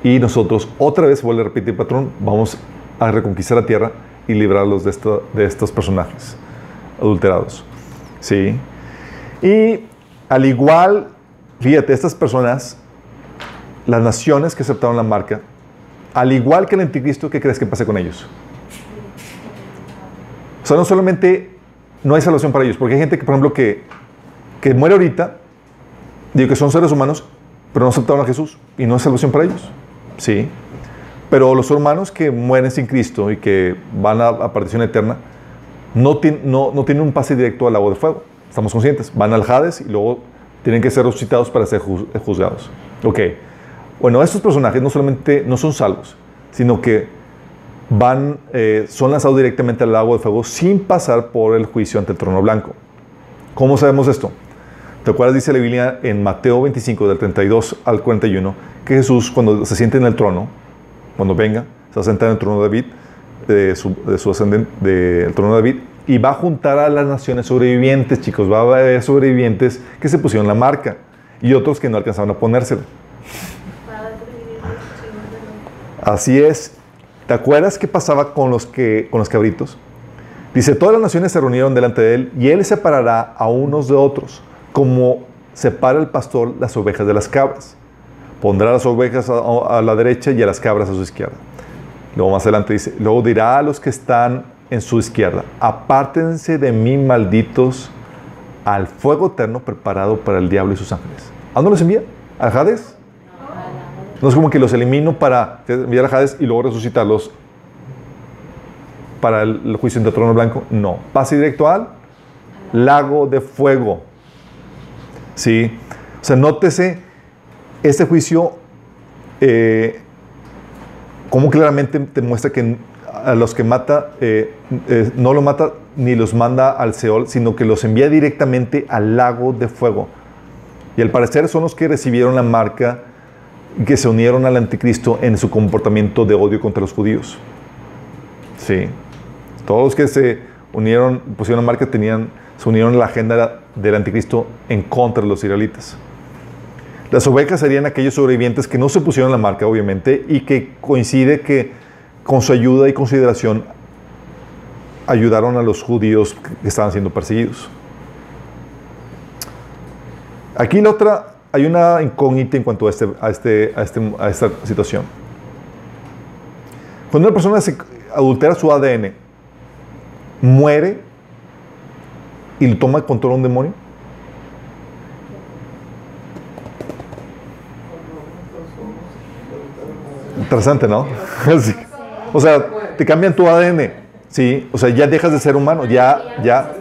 Y nosotros, otra vez, vuelve a repetir el patrón, vamos a reconquistar la tierra y librarlos de, de estos personajes adulterados. ¿Sí? Y al igual, fíjate, estas personas, las naciones que aceptaron la marca, al igual que el anticristo, ¿qué crees que pase con ellos? O sea, no solamente no hay salvación para ellos, porque hay gente que, por ejemplo, que, que muere ahorita, digo que son seres humanos, pero no aceptaron a Jesús y no hay salvación para ellos. Sí. Pero los humanos que mueren sin Cristo y que van a, a perdición eterna, no, tien- no, no tienen un pase directo al lago de fuego. Estamos conscientes. Van al Hades y luego tienen que ser resucitados para ser juz- juzgados. Ok. Bueno, estos personajes no solamente no son salvos, sino que van, eh, son lanzados directamente al lago de fuego sin pasar por el juicio ante el trono blanco. ¿Cómo sabemos esto? ¿Te acuerdas? Dice la Biblia en Mateo 25, del 32 al 41, que Jesús, cuando se siente en el trono, cuando venga, se va en el trono de David, de su, de su ascendente, del trono de David, y va a juntar a las naciones sobrevivientes, chicos. Va a haber sobrevivientes que se pusieron la marca y otros que no alcanzaron a ponérsela. Así es. ¿Te acuerdas qué pasaba con los, que, con los cabritos? Dice, todas las naciones se reunieron delante de él y él separará a unos de otros, como separa el pastor las ovejas de las cabras. Pondrá las ovejas a, la derecha y a las cabras a su izquierda. Luego más adelante dice, luego dirá a los que están en su izquierda, apártense de mí, malditos, al fuego eterno preparado para el diablo y sus ángeles. ¿A dónde los envía? ¿Al Hades? No es como que los elimino para enviar a Hades y luego resucitarlos para el, el juicio en el trono blanco. No. Pase directo al lago de fuego. Sí. O sea, nótese este juicio, eh, como claramente te muestra que a los que mata, eh, eh, no lo mata ni los manda al Seol, sino que los envía directamente al lago de fuego. Y al parecer son los que recibieron la marca que se unieron al anticristo en su comportamiento de odio contra los judíos. Sí. Todos los que se unieron, pusieron marca, tenían, se unieron a la agenda del anticristo en contra de los israelitas. Las ovejas serían aquellos sobrevivientes que no se pusieron la marca, obviamente, y que coincide que con su ayuda y consideración ayudaron a los judíos que estaban siendo perseguidos. Aquí la otra, hay una incógnita en cuanto a, este, a, este, a, este, a esta situación. Cuando una persona se adultera su ADN, muere y lo toma control a un demonio. Interesante, ¿no? O sea, te cambian tu ADN, ¿sí? O sea, ya dejas de ser humano, ya, ya,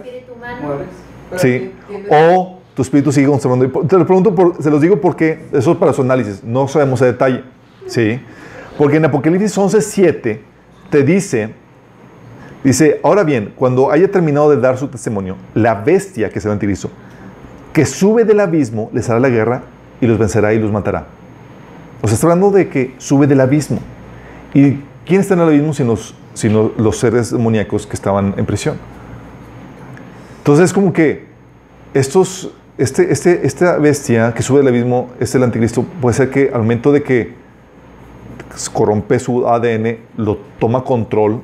Sí. O tu espíritu sigue conservando. Te lo pregunto, por- se los digo porque eso es para su análisis. No sabemos a detalle. ¿Sí? Porque en Apocalipsis 11.7 te dice Dice, ahora bien, cuando haya terminado de dar su testimonio, la bestia, que es el anticristo, que sube del abismo, les hará la guerra y los vencerá y los matará. O sea, está hablando de que sube del abismo. ¿Y quién está en el abismo sino, sino los seres demoníacos que estaban en prisión? Entonces es como que estos, este, este, esta bestia que sube del abismo es el anticristo. Puede ser que al momento de que corrompe su ADN, lo toma control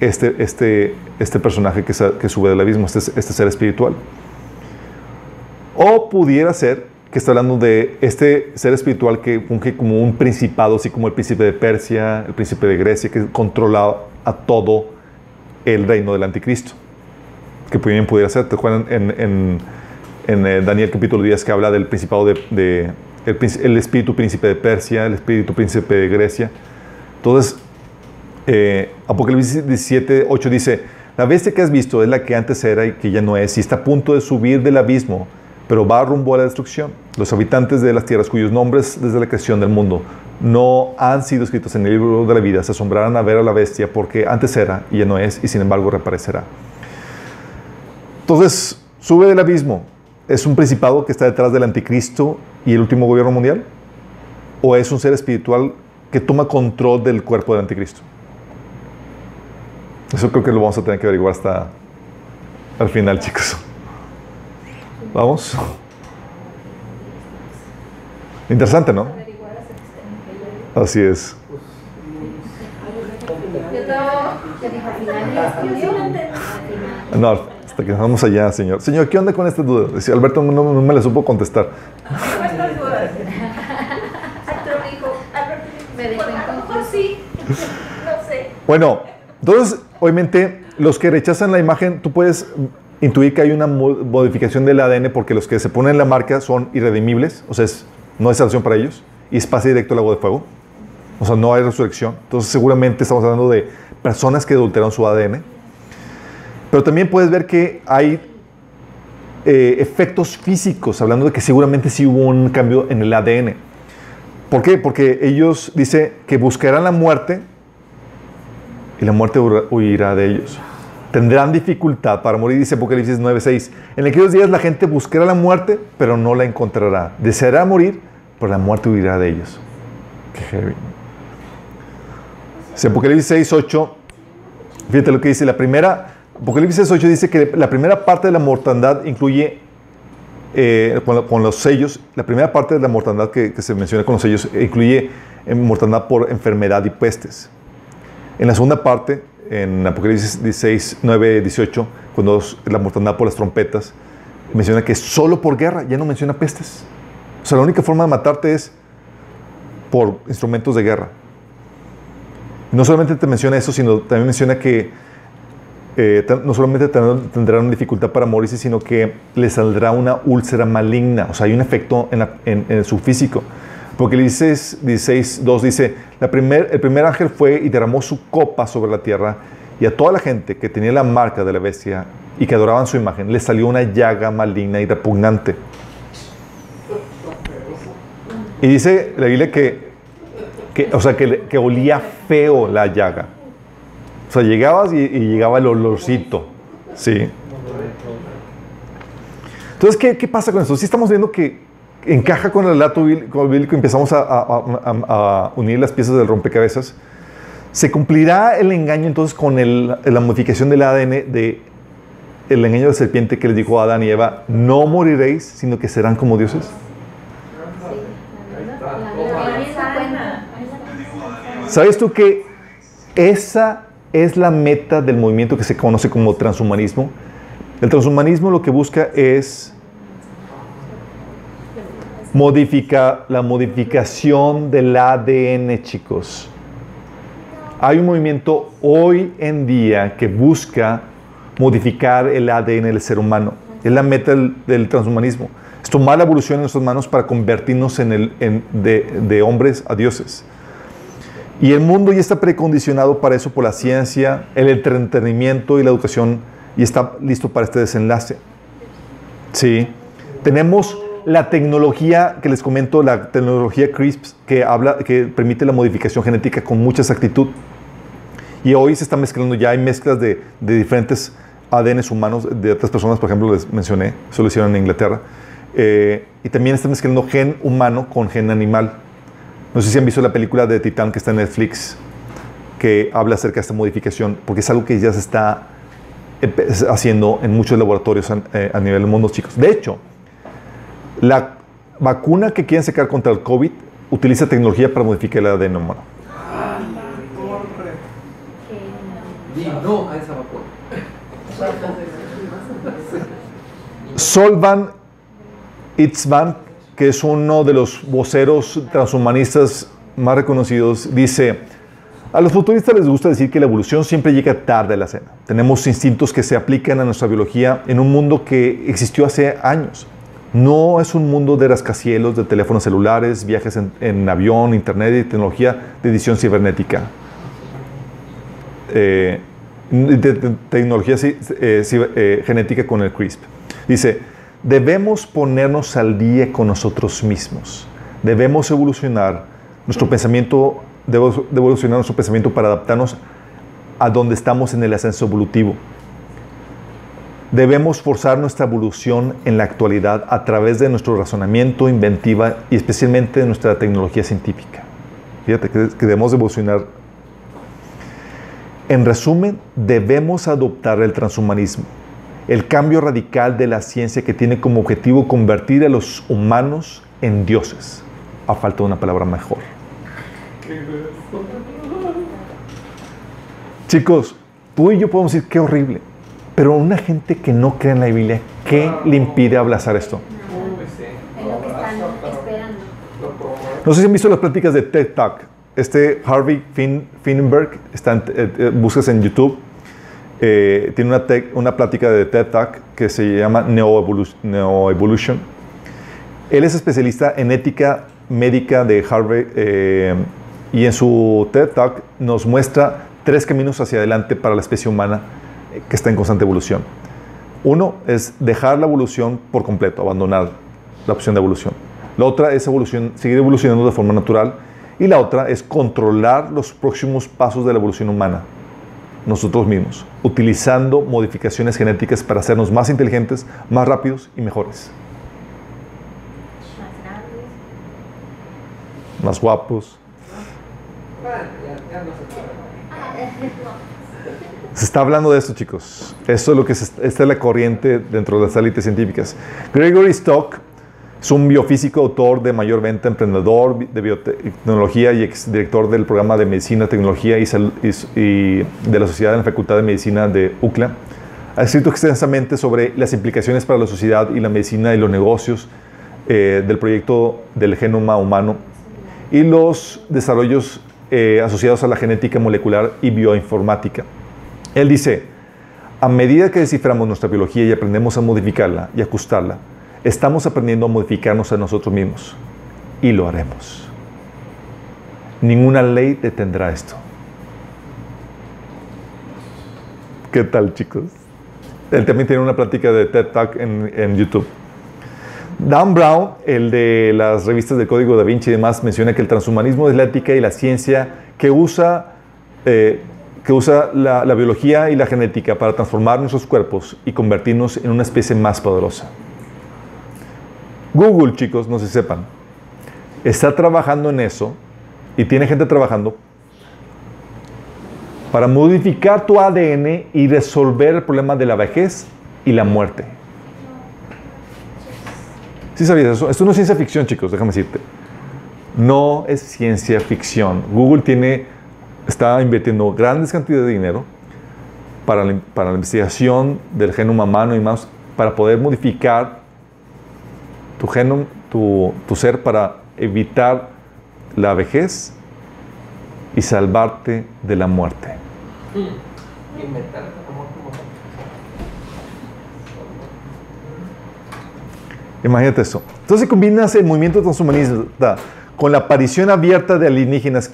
este, este, este personaje que, sube del abismo, este, este ser espiritual. O pudiera ser que está hablando de este ser espiritual que funge como un principado, así como el príncipe de Persia, el príncipe de Grecia, que controla a todo el reino del anticristo. Que bien pudiera ser. ¿Te acuerdan en, eh, Daniel capítulo 10 que habla del principado de, el, el espíritu príncipe de Persia, el espíritu príncipe de Grecia? Entonces, eh, Apocalipsis 17, 8 dice, la bestia que has visto es la que antes era y que ya no es, y está a punto de subir del abismo, pero va rumbo a la destrucción. Los habitantes de las tierras cuyos nombres desde la creación del mundo no han sido escritos en el libro de la vida se asombrarán a ver a la bestia porque antes era y ya no es, y sin embargo reaparecerá. Entonces, sube del abismo. ¿Es un principado que está detrás del anticristo y el último gobierno mundial? ¿O es un ser espiritual que toma control del cuerpo del anticristo? Eso creo que lo vamos a tener que averiguar hasta al final, chicos. Vamos. Interesante, ¿no? Así es. No, hasta que vamos allá, señor. Señor, ¿qué onda con esta duda? Dice, Alberto no, no me la supo contestar. Bueno, entonces, obviamente, los que rechazan la imagen, tú puedes intuir que hay una mo- modificación del ADN porque los que se ponen la marca son irredimibles, o sea, es- no hay salvación para ellos, y es pase directo al agua de fuego. O sea, no hay resurrección. Entonces, seguramente estamos hablando de personas que adulteraron su ADN. Pero también puedes ver que hay eh, efectos físicos, hablando de que seguramente sí hubo un cambio en el ADN. ¿Por qué? Porque ellos dice que buscarán la muerte y la muerte huirá- de ellos. Tendrán dificultad para morir, dice Apocalipsis 9:6. En aquellos días la gente buscará la muerte, pero no la encontrará. Deseará morir, pero la muerte huirá de ellos. Qué heavy. Dice Apocalipsis 6:8. Fíjate lo que dice. La primera, Apocalipsis 8 dice que la primera parte de la mortandad incluye eh, con, con los sellos, la primera parte de la mortandad que, que se menciona con los sellos incluye eh, mortandad por enfermedad y pestes. En la segunda parte, en Apocalipsis 16, 9, 18, cuando es la mortandad por las trompetas, menciona que solo por guerra, ya no menciona pestes. O sea, la única forma de matarte es por instrumentos de guerra. No solamente te menciona eso, sino también menciona que eh, no solamente ten- tendrán dificultad para morirse, sino que les saldrá una úlcera maligna. O sea, hay un efecto en, la- en- en su físico. Porque el 16, 16, 2 dice, la primer, el primer ángel fue y derramó su copa sobre la tierra y a toda la gente que tenía la marca de la bestia y que adoraban su imagen, le salió una llaga maligna y repugnante. Y dice la Biblia que, que, o sea, que, que olía feo la llaga. O sea, llegabas y, y llegaba el olorcito. Sí. Entonces, ¿qué, qué pasa con esto? Si estamos viendo que encaja con el relato bíblico empezamos a, a- a- a unir las piezas del rompecabezas, se cumplirá el engaño entonces con el- la modificación del ADN de el engaño de la serpiente que les dijo a Adán y Eva, no moriréis, sino que serán como dioses. ¿Sabes tú que esa es la meta del movimiento que se conoce como transhumanismo? El transhumanismo lo que busca es modificar la modificación del ADN, chicos. Hay un movimiento hoy en día que busca modificar el ADN del ser humano. Es la meta del, transhumanismo. Es tomar la evolución en nuestras manos para convertirnos en el, de, de hombres a dioses. Y el mundo ya está precondicionado para eso por la ciencia, el entretenimiento y la educación y está listo para este desenlace. Sí. Tenemos la tecnología que les comento, la tecnología CRISPR que habla que permite la modificación genética con mucha exactitud. Y hoy se está mezclando, ya hay mezclas de, diferentes ADNs humanos de otras personas, por ejemplo, les mencioné, eso hicieron en Inglaterra. Eh, y también están mezclando gen humano con gen animal. No sé si han visto la película de Titán que está en Netflix, que habla acerca de esta modificación, porque es algo que ya se está empe- haciendo en muchos laboratorios a, eh, a nivel del mundo, chicos. De hecho, la vacuna que quieren sacar contra el COVID utiliza tecnología para modificar el ADN humano. Que- Di no a esa vacuna. Solvan Itzvan, que es uno de los voceros transhumanistas más reconocidos, dice, a los futuristas les gusta decir que la evolución siempre llega tarde a la cena. Tenemos instintos que se aplican a nuestra biología en un mundo que existió hace años. No es un mundo de rascacielos, de teléfonos celulares, viajes en, avión, internet y tecnología de edición cibernética. Eh, tecnología eh, eh, genética con el CRISP. Dice, debemos ponernos al día con nosotros mismos. Debemos evolucionar nuestro pensamiento, debemos de evolucionar nuestro pensamiento para adaptarnos a donde estamos en el ascenso evolutivo. Debemos forzar nuestra evolución en la actualidad a través de nuestro razonamiento, inventiva y especialmente de nuestra tecnología científica. Fíjate que, que debemos evolucionar en resumen, debemos adoptar el transhumanismo, el cambio radical de la ciencia que tiene como objetivo convertir a los humanos en dioses. A falta de una palabra mejor. Chicos, tú y yo podemos decir qué horrible, pero una gente que no cree en la Biblia, ¿qué le impide abrazar esto? No sé si han visto las pláticas de TED Talk. Este Harvey está en- eh, eh, buscas en YouTube, eh, tiene una, una plática de TED Talk que se llama Neoevolu- Neoevolution. Él es especialista en ética médica de Harvard eh, y en su TED Talk nos muestra tres caminos hacia adelante para la especie humana que está en constante evolución. Uno es dejar la evolución por completo, abandonar la opción de evolución. La otra es evolución, seguir evolucionando de forma natural. Y la otra es controlar los próximos pasos de la evolución humana, nosotros mismos, utilizando modificaciones genéticas para hacernos más inteligentes, más rápidos y mejores. Más grandes. Más guapos. Bueno, ya, ya no se puede. Se está hablando de esto, chicos. Eso es lo que se, esta es la corriente dentro de las élites científicas. Gregory Stock es un biofísico, autor de mayor venta, emprendedor de biotecnología y exdirector del programa de medicina, tecnología y, Sal- de la sociedad en la Facultad de Medicina de UCLA. Ha escrito extensamente sobre las implicaciones para la sociedad y la medicina y los negocios eh, del proyecto del genoma humano y los desarrollos eh, asociados a la genética molecular y bioinformática. Él dice, a medida que desciframos nuestra biología y aprendemos a modificarla y ajustarla, estamos aprendiendo a modificarnos a nosotros mismos. Y lo haremos. Ninguna ley detendrá esto. ¿Qué tal, chicos? Él también tiene una plática de TED Talk en, YouTube. Dan Brown, el de las revistas de Código da Vinci y demás, menciona que el transhumanismo es la ética y la ciencia que usa, eh, que usa la, biología y la genética para transformar nuestros cuerpos y convertirnos en una especie más poderosa. Google, chicos, no se sepan, está trabajando en eso y tiene gente trabajando para modificar tu ADN y resolver el problema de la vejez y la muerte. ¿Sí sabías eso? Esto no es ciencia ficción, chicos, déjame decirte. No es ciencia ficción. Google tiene, está invirtiendo grandes cantidades de dinero para la, para la investigación del genoma humano y más, para poder modificar tu genoma, tu, tu ser para evitar la vejez y salvarte de la muerte. Imagínate eso. Entonces combinas el movimiento transhumanista con la aparición abierta de alienígenas,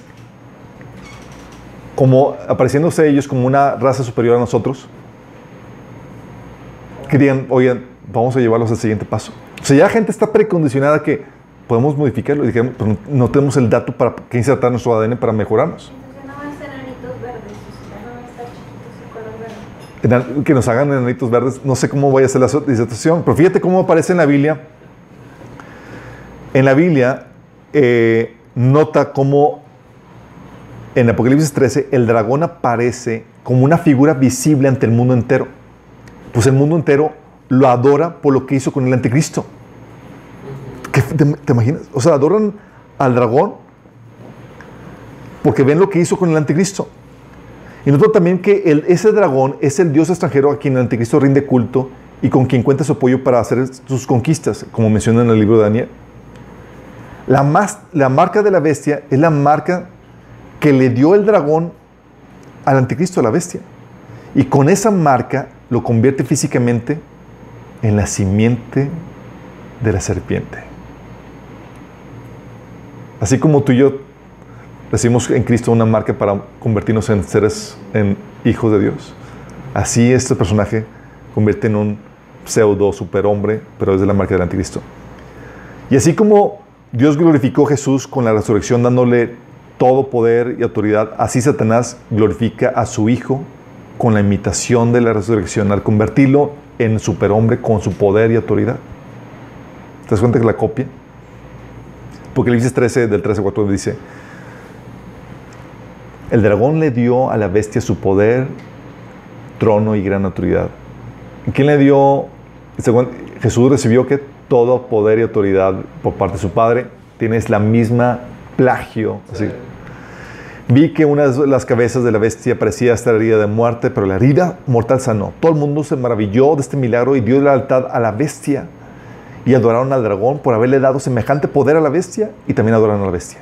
como apareciéndose ellos como una raza superior a nosotros, que digan, oigan, vamos a llevarlos al siguiente paso. O sea, ya la gente está precondicionada que podemos modificarlo y dijeron, pero no tenemos el dato para que insertar nuestro ADN para mejorarnos. Que nos hagan enanitos verdes. No sé cómo vaya a ser la disertación, pero fíjate cómo aparece en la Biblia. En la Biblia, eh, nota cómo en Apocalipsis 13 el dragón aparece como una figura visible ante el mundo entero. Pues el mundo entero lo adora por lo que hizo con el anticristo. ¿Qué- te, imaginas? O sea, adoran al dragón porque ven lo que hizo con el anticristo. Y nota también que ese dragón es el dios extranjero a quien el anticristo rinde culto y con quien cuenta su apoyo para hacer sus conquistas, como menciona en el libro de Daniel. La, la marca de la bestia es la marca que le dio el dragón al anticristo, a la bestia. Y con esa marca lo convierte físicamente en la simiente de la serpiente. Así como tú y yo recibimos en Cristo una marca para convertirnos en seres, en hijos de Dios. Así este personaje convierte en un pseudo superhombre, pero es de la marca del anticristo. Y así como Dios glorificó a Jesús con la resurrección dándole todo poder y autoridad, así Satanás glorifica a su Hijo con la imitación de la resurrección al convertirlo en superhombre con su poder y autoridad. ¿Te das cuenta que la copia? Apocalipsis 13, del 13 al 4 dice, el dragón le dio a la bestia su poder, trono y gran autoridad. ¿Y ¿Quién le dio? Jesús recibió que todo poder y autoridad por parte de su Padre. Tienes la misma plagio. Así. Vi que una de las cabezas de la bestia parecía estar herida de muerte, pero la herida mortal sanó. Todo el mundo se maravilló de este milagro y dio lealtad a la bestia. Y adoraron al dragón por haberle dado semejante poder a la bestia y también adoraron a la bestia.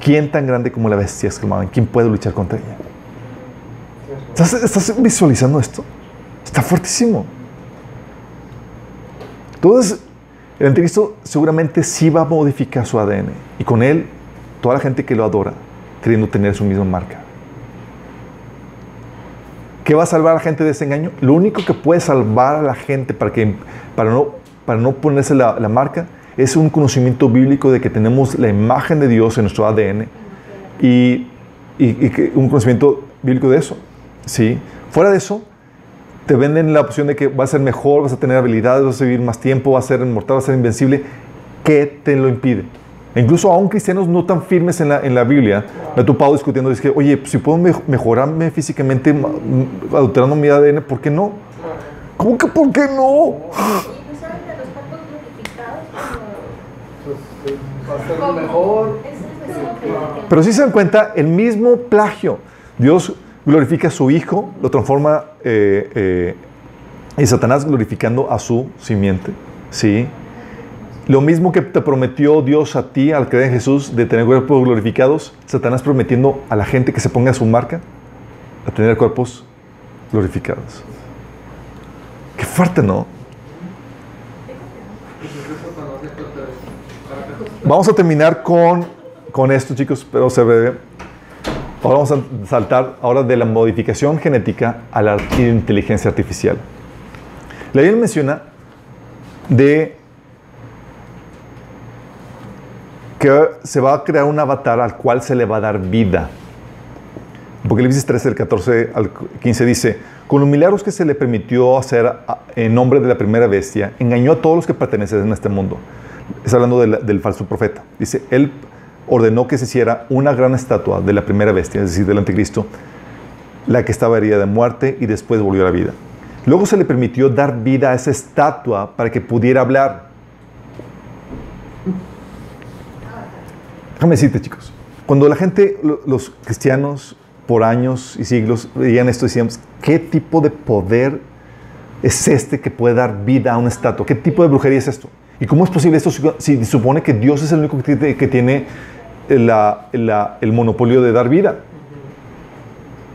¿Quién tan grande como la bestia? exclamaban. ¿Quién puede luchar contra ella? ¿Estás, visualizando esto? Está fuertísimo. Entonces, el anticristo seguramente sí va a modificar su ADN. Y con él, toda la gente que lo adora, queriendo tener su misma marca. ¿Qué va a salvar a la gente de ese engaño? Lo único que puede salvar a la gente para, que, para, no, para no ponerse la, la marca es un conocimiento bíblico de que tenemos la imagen de Dios en nuestro ADN y, y- y un conocimiento bíblico de eso. ¿sí? Fuera de eso, te venden la opción de que vas a ser mejor, vas a tener habilidades, vas a vivir más tiempo, vas a ser inmortal, vas a ser invencible. ¿Qué te lo impide? Incluso aún cristianos no tan firmes en la, en la Biblia, me he topado discutiendo, que, oye, pues, si puedo mej- mejorarme físicamente ma- m- adulterando mi ADN, ¿por qué no? ¿Cómo que por qué no? Pero si se dan cuenta, el mismo plagio. Dios glorifica a su Hijo, lo transforma, eh, eh, y Satanás glorificando a su simiente. ¿sí? Lo mismo que te prometió Dios a ti al creer en Jesús de tener cuerpos glorificados, Satanás prometiendo a la gente que se ponga su marca a tener cuerpos glorificados. Qué fuerte, ¿no? Vamos a terminar con, con esto, chicos, pero se breve. Ahora vamos a saltar ahora de la modificación genética a la inteligencia artificial. La Biblia menciona de que se va a crear un avatar al cual se le va a dar vida. Apocalipsis 13, del 14 al 15 dice, con los milagros que se le permitió hacer en nombre de la primera bestia, engañó a todos los que pertenecen a este mundo. Está hablando del falso profeta. Dice, él ordenó que se hiciera una gran estatua de la primera bestia, es decir, del anticristo, la que estaba herida de muerte y después volvió a la vida. Luego se le permitió dar vida a esa estatua para que pudiera hablar. Déjame decirte, chicos, cuando la gente, lo- los cristianos, por años y siglos, veían esto, decíamos, ¿qué tipo de poder es este que puede dar vida a una estatua? ¿Qué tipo de brujería es esto? ¿Y cómo es posible esto si, supone que Dios es el único que tiene, la- la- el monopolio de dar vida?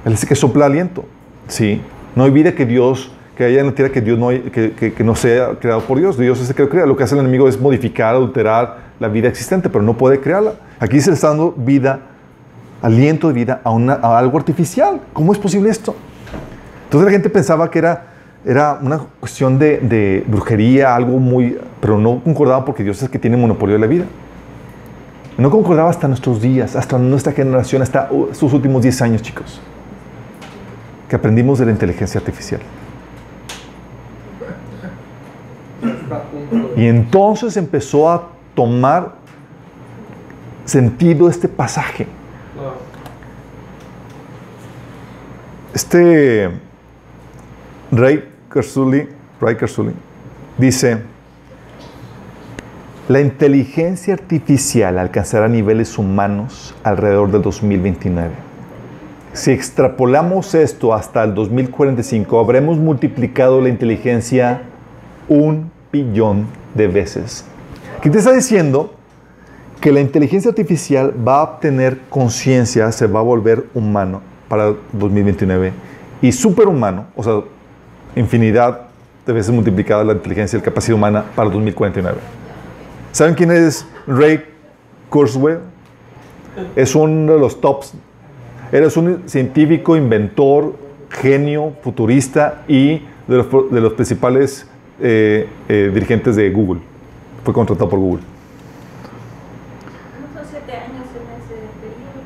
Él el que sopla aliento. Sí. No hay vida que Dios, que haya en la tierra que Dios no, hay- que, que- que no sea creado por Dios. Dios es el que lo crea. Lo que hace el enemigo es modificar, adulterar la vida existente, pero no puede crearla. Aquí se le está dando vida, aliento de vida a, una- a algo artificial. ¿Cómo es posible esto? Entonces la gente pensaba que era, era una cuestión de, de brujería, algo muy... Pero no concordaba porque Dios es que tiene monopolio de la vida. No concordaba hasta nuestros días, hasta nuestra generación, hasta uh, sus últimos 10 años, chicos. que aprendimos de la inteligencia artificial. Y entonces empezó a tomar sentido este pasaje. Este Ray Kurzweil, Ray Kurzweil dice, la inteligencia artificial alcanzará niveles humanos alrededor del 2029. Si extrapolamos esto hasta el 2045, habremos multiplicado la inteligencia un billón de veces. ¿Qué te está diciendo? Que la inteligencia artificial va a obtener conciencia, se va a volver humano para 2029 y superhumano, o sea, infinidad de veces multiplicada la inteligencia y la capacidad humana para 2049. ¿Saben quién es Ray Kurzweil? Es uno de los tops. Eres un científico, inventor, genio, futurista y de los, de los principales eh, eh, dirigentes de Google. Fue contratado por Google. No son siete años en ese periodo.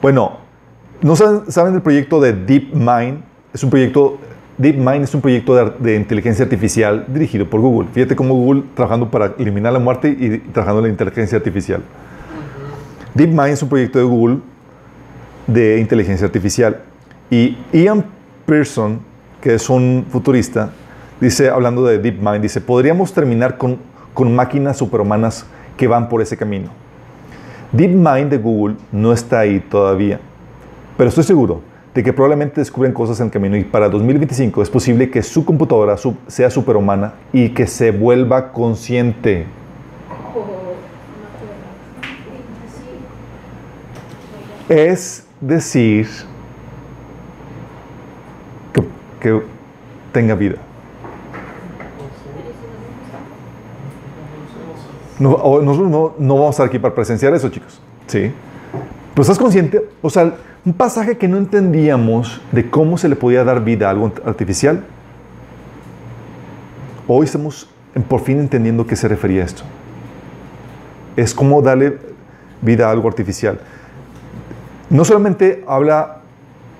Bueno, ¿no saben, saben del proyecto de DeepMind? Es un proyecto, DeepMind es un proyecto de, de inteligencia artificial dirigido por Google. Fíjate cómo Google trabajando para eliminar la muerte y trabajando en la inteligencia artificial. DeepMind es un proyecto de Google de inteligencia artificial. Y Ian Pearson, que es un futurista, dice, hablando de DeepMind, dice, podríamos terminar con, con máquinas superhumanas que van por ese camino. DeepMind de Google no está ahí todavía, pero estoy seguro de que probablemente descubren cosas en el camino y para 2025 es posible que su computadora sea superhumana y que se vuelva consciente. Es decir, que tenga vida. No, nosotros no, no vamos a estar aquí para presenciar eso, chicos. ¿Sí? Pero estás consciente, o sea, un pasaje que no entendíamos de cómo se le podía dar vida a algo artificial. Hoy estamos por fin entendiendo qué se refería a esto. Es cómo darle vida a algo artificial. No solamente habla,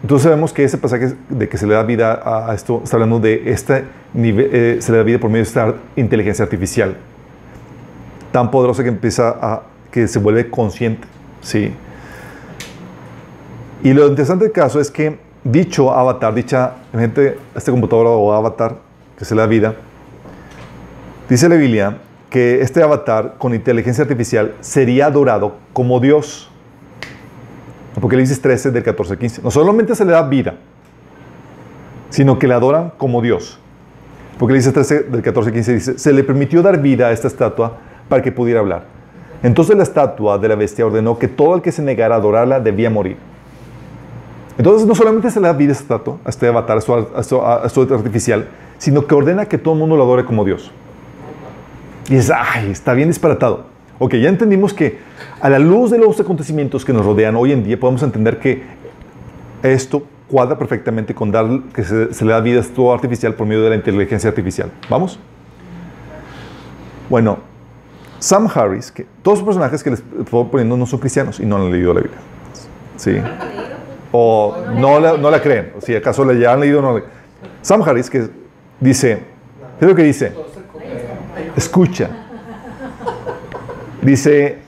entonces sabemos que ese pasaje de que se le da vida a a esto, está hablando de este nivel, eh, se le da vida por medio de esta inteligencia artificial tan poderosa que empieza a, que se vuelve consciente, ¿sí? Y lo interesante del caso es que dicho avatar, dicha, gente, este computador o avatar que se le da vida, dice la Biblia que este avatar con inteligencia artificial sería adorado como Dios. Apocalipsis 13 del 14 al 15. No solamente se le da vida, sino que le adoran como Dios. Apocalipsis 13 del 14 al 15 dice, se le permitió dar vida a esta estatua para que pudiera hablar. Entonces la estatua de la bestia ordenó que todo el que se negara a adorarla debía morir. Entonces no solamente se le da vida a esta estatua, a este avatar, a su, a su- artificial, sino que ordena que todo el mundo lo adore como Dios. Y es, ay, está bien disparatado. Ok, ya entendimos que a la luz de los acontecimientos que nos rodean hoy en día, podemos entender que esto cuadra perfectamente con dar que se, se le da vida a esto artificial por medio de la inteligencia artificial. ¿Vamos? Bueno, Sam Harris, que todos los personajes que les estoy poniendo no son cristianos y no han leído la Biblia. ¿Sí? O no la, no la creen. Si acaso la ya han leído o no la Sam Harris, que dice, ¿qué es lo que dice? Escucha. Dice,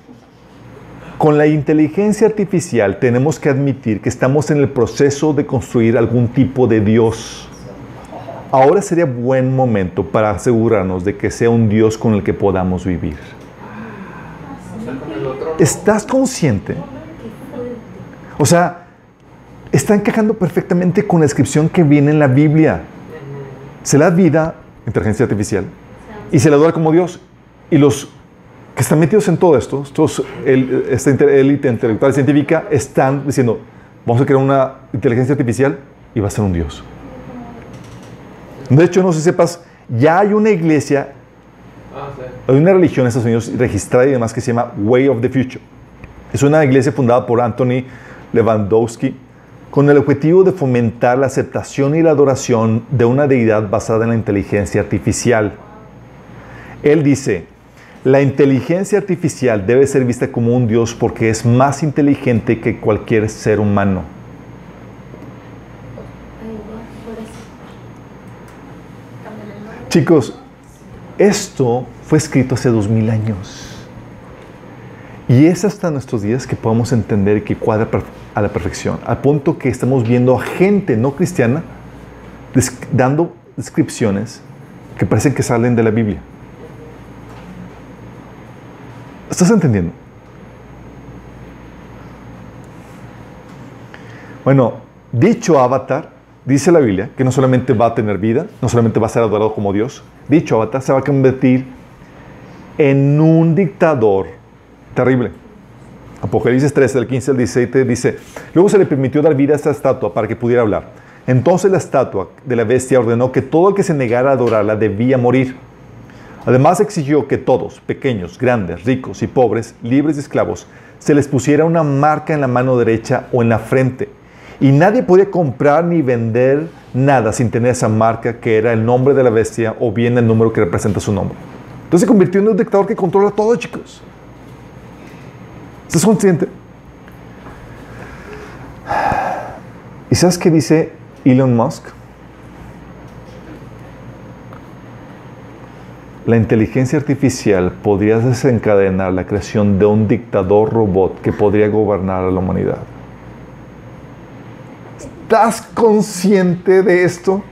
con la inteligencia artificial tenemos que admitir que estamos en el proceso de construir algún tipo de Dios. Ahora sería buen momento para asegurarnos de que sea un Dios con el que podamos vivir. O sea, con el otro. ¿Estás consciente? O sea, está encajando perfectamente con la descripción que viene en la Biblia. Se le da vida, inteligencia artificial, y se le adora como Dios. Y los que están metidos en todo esto, estos, el- esta élite intelectual científica, están diciendo, vamos a crear una inteligencia artificial y va a ser un Dios. De hecho, no sé si sepas, ya hay una iglesia Ah. Hay una religión en Estados Unidos registrada y demás que se llama Way of the Future. Es una iglesia fundada por Anthony Lewandowski con el objetivo de fomentar la aceptación y la adoración de una deidad basada en la inteligencia artificial. Él dice, la inteligencia artificial debe ser vista como un dios porque es más inteligente que cualquier ser humano. Chicos, esto fue escrito hace dos mil años. Y es hasta nuestros días que podemos entender que cuadra a la perfección, al punto que estamos viendo a gente no cristiana dando descripciones que parecen que salen de la Biblia. ¿Estás entendiendo? Bueno, dicho avatar, dice la Biblia, que no solamente va a tener vida, no solamente va a ser adorado como Dios, dicho avatar se va a convertir en un dictador terrible. Apocalipsis 13, del 15 al 17 dice, luego se le permitió dar vida a esta estatua para que pudiera hablar. Entonces la estatua de la bestia ordenó que todo el que se negara a adorarla debía morir. Además exigió que todos, pequeños, grandes, ricos y pobres, libres y esclavos, se les pusiera una marca en la mano derecha o en la frente. Y nadie podía comprar ni vender nada sin tener esa marca que era el nombre de la bestia o bien el número que representa su nombre. Entonces se convirtió en un dictador que controla todo, chicos. ¿Estás consciente? ¿Y sabes qué dice Elon Musk? La inteligencia artificial podría desencadenar la creación de un dictador robot que podría gobernar a la humanidad. ¿Estás consciente de esto?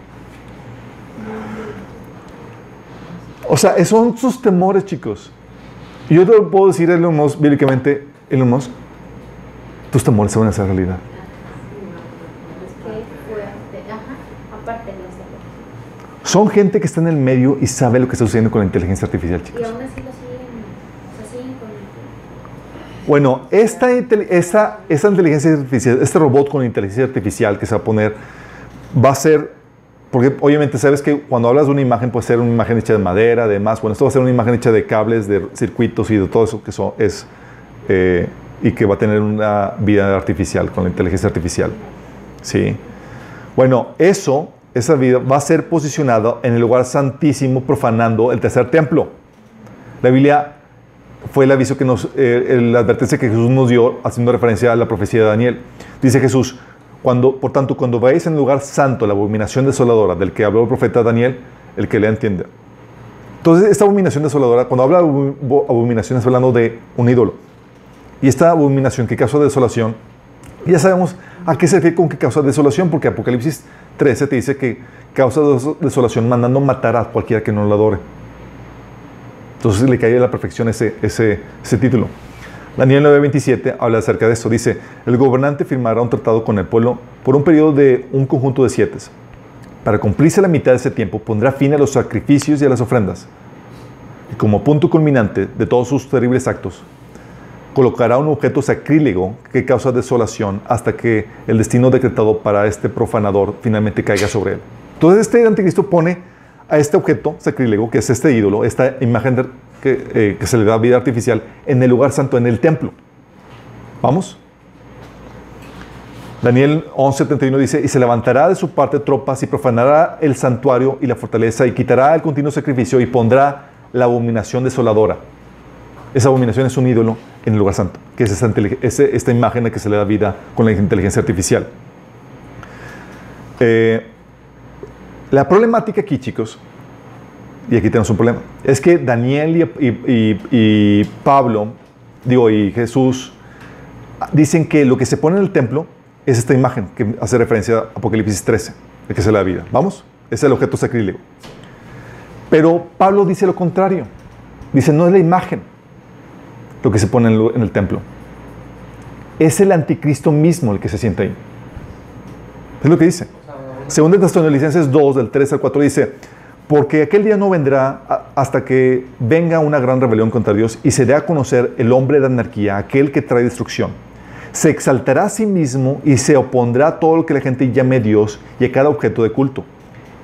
O sea, esos son sus temores, chicos. Y yo te lo puedo decir a Elon Musk, bíblicamente, Elon Musk, tus temores se van a hacer realidad. Son gente que está en el medio y sabe lo que está sucediendo con la inteligencia artificial, Y chicos. aún así lo siguen. O sea, siguen con el. Bueno, esta, esta inteligencia artificial, este robot con inteligencia artificial que se va a poner, va a ser, porque obviamente sabes que cuando hablas de una imagen puede ser una imagen hecha de madera, de más, bueno, esto va a ser una imagen hecha de cables, de circuitos y de todo eso que es, eh, y que va a tener una vida artificial con la inteligencia artificial. ¿Sí? Bueno, eso, esa vida va a ser posicionada en el lugar santísimo profanando el tercer templo. La Biblia fue el aviso que nos, eh, la advertencia que Jesús nos dio haciendo referencia a la profecía de Daniel. Dice Jesús, cuando, por tanto, cuando veáis en el lugar santo la abominación desoladora del que habló el profeta Daniel, el que le entiende. Entonces, esta abominación desoladora, cuando habla de abo- abominación, está hablando de un ídolo. Y esta abominación que causa desolación, ya sabemos a qué se refiere con que causa desolación, porque Apocalipsis 13 te dice que causa des- desolación mandando matar a cualquiera que no lo adore. Entonces le cae a la perfección ese, ese título. Daniel 9:27 habla acerca de esto. Dice, el gobernante firmará un tratado con el pueblo por un periodo de un conjunto de siete. Para cumplirse la mitad de ese tiempo, pondrá fin a los sacrificios y a las ofrendas. Y como punto culminante de todos sus terribles actos, colocará un objeto sacrílego que causa desolación hasta que el destino decretado para este profanador finalmente caiga sobre él. Entonces este anticristo pone a este objeto sacrílego, que es este ídolo, esta imagen que, eh, que se le da vida artificial, en el lugar santo, en el templo. ¿Vamos? Daniel 11:71 dice, y se levantará de su parte tropas y profanará el santuario y la fortaleza y quitará el continuo sacrificio y pondrá la abominación desoladora. Esa abominación es un ídolo en el lugar santo, que es esta, esta imagen a que se le da vida con la inteligencia artificial. Eh, la problemática aquí, chicos, y aquí tenemos un problema, es que Daniel y, Pablo, digo, y Jesús, dicen que lo que se pone en el templo es esta imagen que hace referencia a Apocalipsis 13, el que se le da vida. ¿Vamos? Es el objeto sacrílego. Pero Pablo dice lo contrario. Dice, no es la imagen lo que se pone en el, el templo. Es el anticristo mismo el que se siente ahí. Es lo que dice. Según de Tesalonicenses 2, del 3 al 4, dice, porque aquel día no vendrá hasta que venga una gran rebelión contra Dios y se dé a conocer el hombre de anarquía, aquel que trae destrucción. Se exaltará a sí mismo y se opondrá a todo lo que la gente llame Dios y a cada objeto de culto.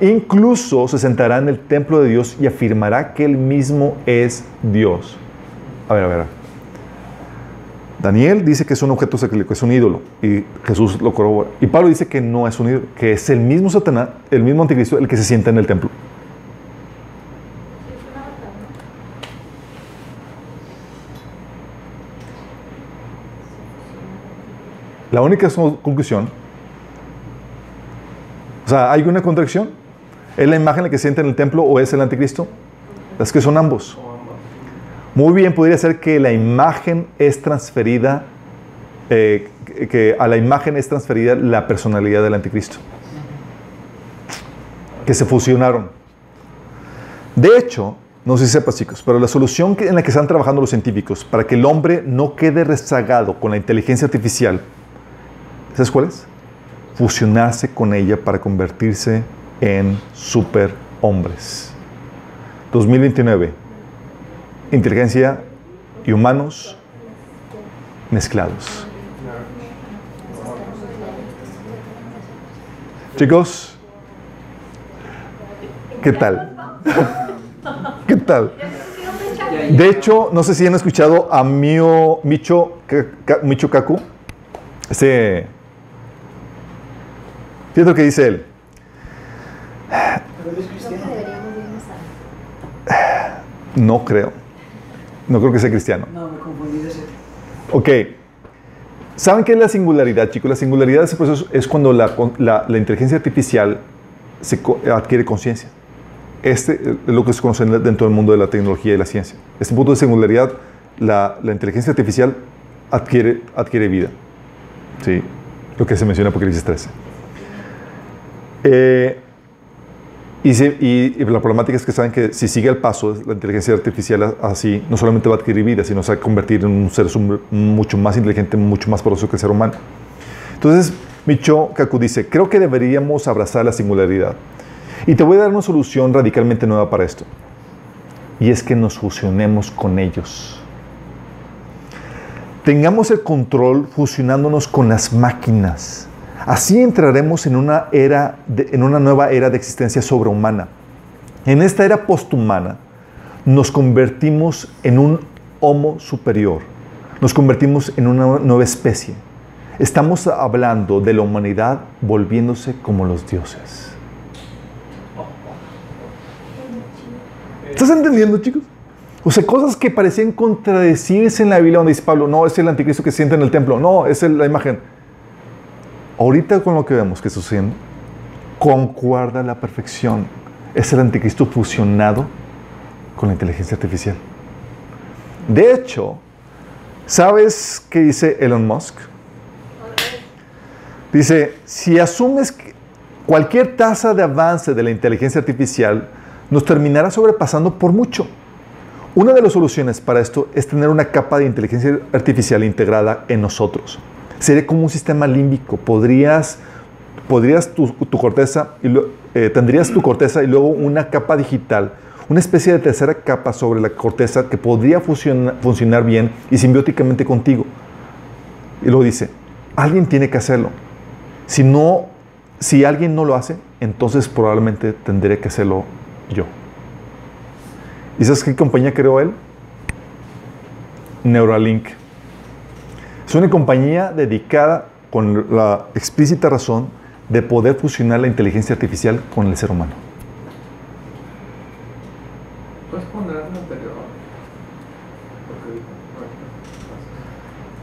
Incluso se sentará en el templo de Dios y afirmará que él mismo es Dios. A ver, a ver. Daniel dice que es un objeto sacrílego, es un ídolo, y Jesús lo corrobora. Y Pablo dice que no es un ídolo, que es el mismo Satanás, el mismo anticristo, el que se sienta en el templo. La única conclusión, o sea, hay una contradicción, ¿Es la imagen la que siente en el templo o es el anticristo? Es que son ambos. Muy bien, podría ser que la imagen es transferida, eh, que- a la imagen es transferida la personalidad del anticristo. Que se fusionaron. De hecho, no sé si sepas chicos, pero la solución en la que están trabajando los científicos para que el hombre no quede rezagado con la inteligencia artificial, ¿sabes cuál es? Fusionarse con ella para convertirse en superhombres. 2029 inteligencia y humanos mezclados. Chicos, ¿qué tal? ¿Qué tal? De hecho, no sé si han escuchado a Mio Micho, Micho Kaku. Este. Fíjate lo que dice él. No creo. No creo que sea cristiano. No, me confundí de ese. Ok. ¿Saben qué es la singularidad, chicos? La singularidad de ese proceso es cuando la, la- la inteligencia artificial se co- adquiere conciencia. Este es lo que se conoce dentro del mundo de la tecnología y la ciencia. Este punto de singularidad, la, la inteligencia artificial adquiere, adquiere vida. Sí, lo que se menciona en Apocalipsis 13. Eh, y, y- la problemática es que saben que si sigue el paso, la inteligencia artificial así, no solamente va a adquirir vida, sino se va a convertir en un ser mucho más inteligente, mucho más poderoso que el ser humano. Entonces, Micho Kaku dice, creo que deberíamos abrazar la singularidad. Y te voy a dar una solución radicalmente nueva para esto. Y es que nos fusionemos con ellos. Tengamos el control fusionándonos con las máquinas. Así entraremos en una, era de- en una nueva era de existencia sobrehumana. En esta era posthumana nos convertimos en un homo superior. Nos convertimos en una nueva especie. Estamos hablando de la humanidad volviéndose como los dioses. ¿Estás entendiendo, chicos? O sea, cosas que parecían contradecirse en la Biblia donde dice Pablo, no, es el anticristo que se siente en el templo, no, es la imagen. Ahorita con lo que vemos que sucediendo, concuerda la perfección. Es el anticristo fusionado con la inteligencia artificial. De hecho, ¿sabes qué dice Elon Musk? Dice, si asumes que cualquier tasa de avance de la inteligencia artificial, nos terminará sobrepasando por mucho. Una de las soluciones para esto es tener una capa de inteligencia artificial integrada en nosotros. Sería como un sistema límbico. Podrías, podrías tu, corteza, y lo- eh, tendrías tu corteza y luego una capa digital, una especie de tercera capa sobre la corteza que podría funciona- funcionar bien y simbióticamente contigo. Y luego dice, alguien tiene que hacerlo. Si no, si alguien no lo hace, entonces probablemente tendré que hacerlo yo. ¿Y sabes qué compañía creó él? Neuralink. Es una compañía dedicada con la explícita razón de poder fusionar la inteligencia artificial con el ser humano.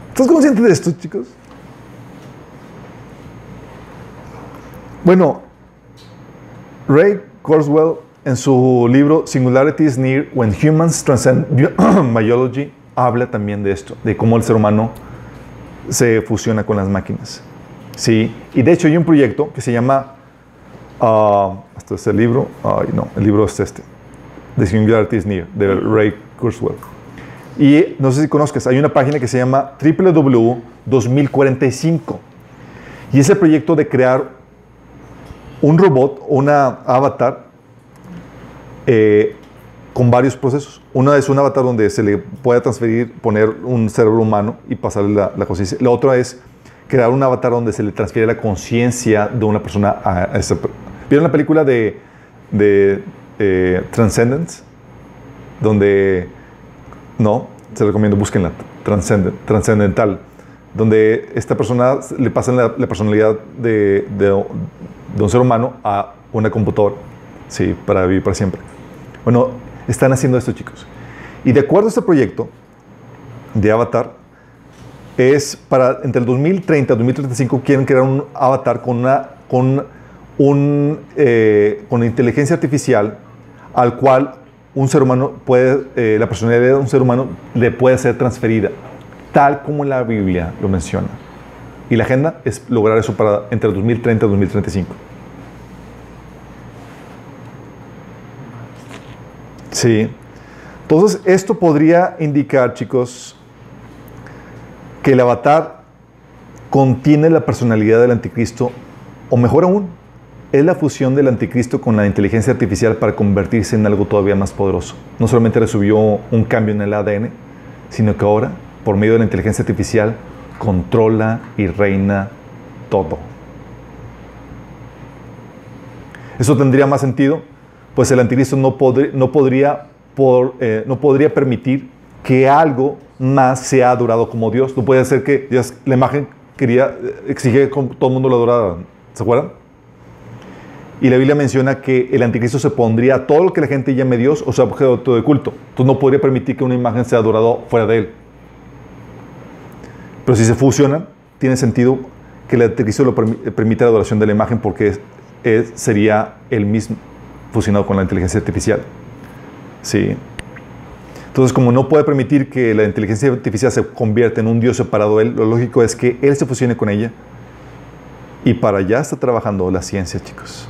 ¿Estás consciente de esto, chicos? Bueno, Ray Kurzweil en su libro Singularity is Near When Humans Transcend Bio- Biology habla también de esto, de cómo el ser humano se fusiona con las máquinas. Sí, y de hecho hay un proyecto que se llama, ah, este es el libro, ay no, el libro es este, The Singularity is Near, de Ray Kurzweil. Y no sé si conozcas, hay una página que se llama www.2045. Y es el proyecto de crear un robot, una avatar, eh, con varios procesos. Una es un avatar donde se le pueda transferir, poner un cerebro humano y pasarle la, conciencia. La otra es crear un avatar donde se le transfiere la conciencia de una persona a, esa ¿Vieron la película de, eh, Transcendence? Donde no, se recomiendo, búsquenla, Transcendent, Transcendental, donde esta persona le pasa la, personalidad de un ser humano a una computadora, sí, para vivir para siempre. Bueno, están haciendo esto, chicos. Y de acuerdo a este proyecto de Avatar, es para entre el 2030 y 2035 quieren crear un avatar con una, con un, eh, con inteligencia artificial al cual un ser humano puede, eh, la personalidad de un ser humano le puede ser transferida, tal como la Biblia lo menciona. Y la agenda es lograr eso para entre 2030 y 2035. Sí. Entonces, esto podría indicar, chicos, que el avatar contiene la personalidad del anticristo, o mejor aún, es la fusión del anticristo con la inteligencia artificial para convertirse en algo todavía más poderoso. No solamente recibió un cambio en el ADN, sino que ahora, por medio de la inteligencia artificial, controla y reina todo. Eso tendría más sentido, pues el anticristo no, podría, eh, no podría permitir que algo más sea adorado como Dios. No puede ser que la imagen quería, exigir que todo el mundo lo adorara. ¿Se acuerdan? Y la Biblia menciona que el anticristo se pondría a todo lo que la gente llame Dios o sea objeto de culto. Entonces no podría permitir que una imagen sea adorada fuera de él. Pero si se fusionan, tiene sentido que el anticristo lo permita la adoración de la imagen porque sería él mismo fusionado con la inteligencia artificial. Sí. Entonces, como no puede permitir que la inteligencia artificial se convierta en un Dios separado de él, lo lógico es que él se fusione con ella. Y para allá está trabajando la ciencia, chicos.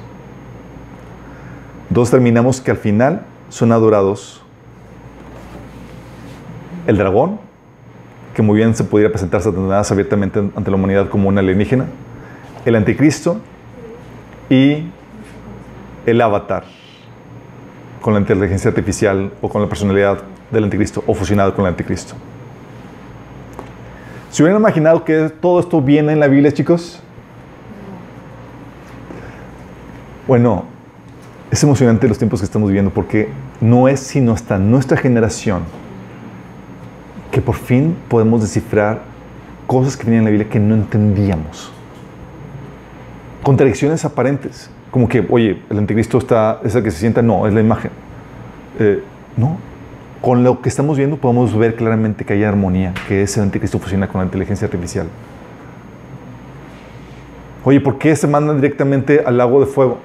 Entonces terminamos que al final son adorados el dragón, que muy bien se pudiera presentar Satanás abiertamente ante la humanidad como un alienígena, el anticristo y el avatar con la inteligencia artificial o con la personalidad del anticristo o fusionado con el anticristo. ¿Se hubieran imaginado que todo esto viene en la Biblia, chicos? Bueno, es emocionante los tiempos que estamos viviendo porque no es sino hasta nuestra generación que por fin podemos descifrar cosas que venían en la Biblia que no entendíamos. Contradicciones aparentes, como que, oye, el anticristo está, es el que se sienta, no, es la imagen. Eh, no, con lo que estamos viendo podemos ver claramente que hay armonía, que ese anticristo funciona con la inteligencia artificial. Oye, ¿por qué se mandan directamente al lago de fuego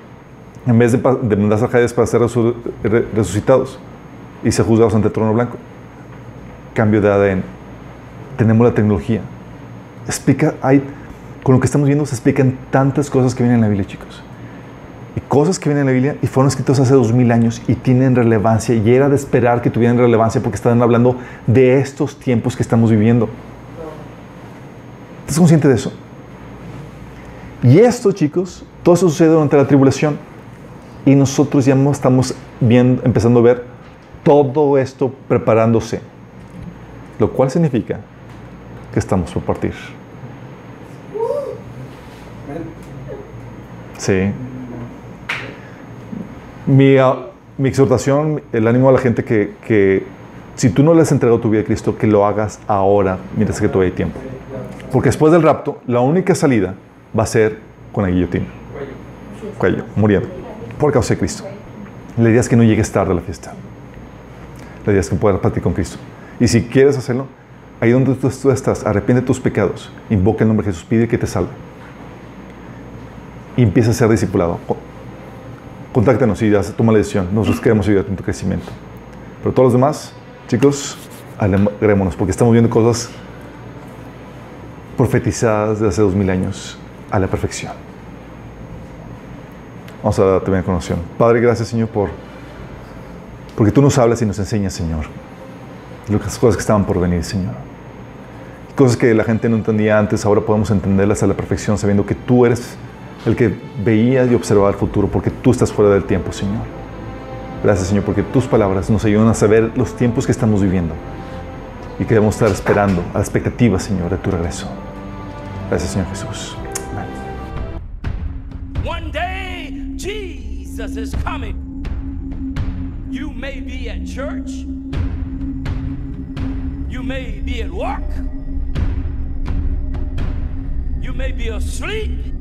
en vez de, de mandar a para ser resucitados y ser juzgados ante el trono blanco? Cambio de ADN. Tenemos la tecnología. Explica, con lo que estamos viendo se explican tantas cosas que vienen en la Biblia, chicos y cosas que vienen en la Biblia y fueron escritos hace dos mil años y tienen relevancia y era de esperar que tuvieran relevancia porque estaban hablando de estos tiempos que estamos viviendo. ¿Estás consciente de eso? Y esto, chicos, todo eso sucede durante la tribulación y nosotros ya estamos viendo, empezando a ver todo esto preparándose, lo cual significa que estamos por partir. Sí. Mi, ah, mi, exhortación, el ánimo a la gente que, si tú no le has entregado tu vida a Cristo, que lo hagas ahora, mientras que todavía hay tiempo. Porque después del rapto, la única salida va a ser con la guillotina. Cuello, muriendo. Por causa de Cristo. La idea es que no llegues tarde a la fiesta. La idea es que puedas partir con Cristo. Y si quieres hacerlo, ahí donde tú, estás, arrepiente tus pecados, invoca el nombre de Jesús, pide que te salve. Y empieza a ser discipulado contáctanos y toma la decisión. Nosotros queremos ayudarte en tu crecimiento. Pero todos los demás, chicos, alegrémonos porque estamos viendo cosas profetizadas de hace dos mil años a la perfección. Vamos a darte bien conoción. Padre, gracias, Señor, por porque tú nos hablas y nos enseñas, Señor, las cosas que estaban por venir, Señor. Cosas que la gente no entendía antes, ahora podemos entenderlas a la perfección, sabiendo que tú eres el que veía y observaba el futuro, porque tú estás fuera del tiempo, Señor. Gracias, Señor, porque tus palabras nos ayudan a saber los tiempos que estamos viviendo y que debemos estar esperando a la expectativa, Señor, de tu regreso. Gracias, Señor Jesús. One day Jesus is coming. You may be at church. You may be at work. You may be asleep.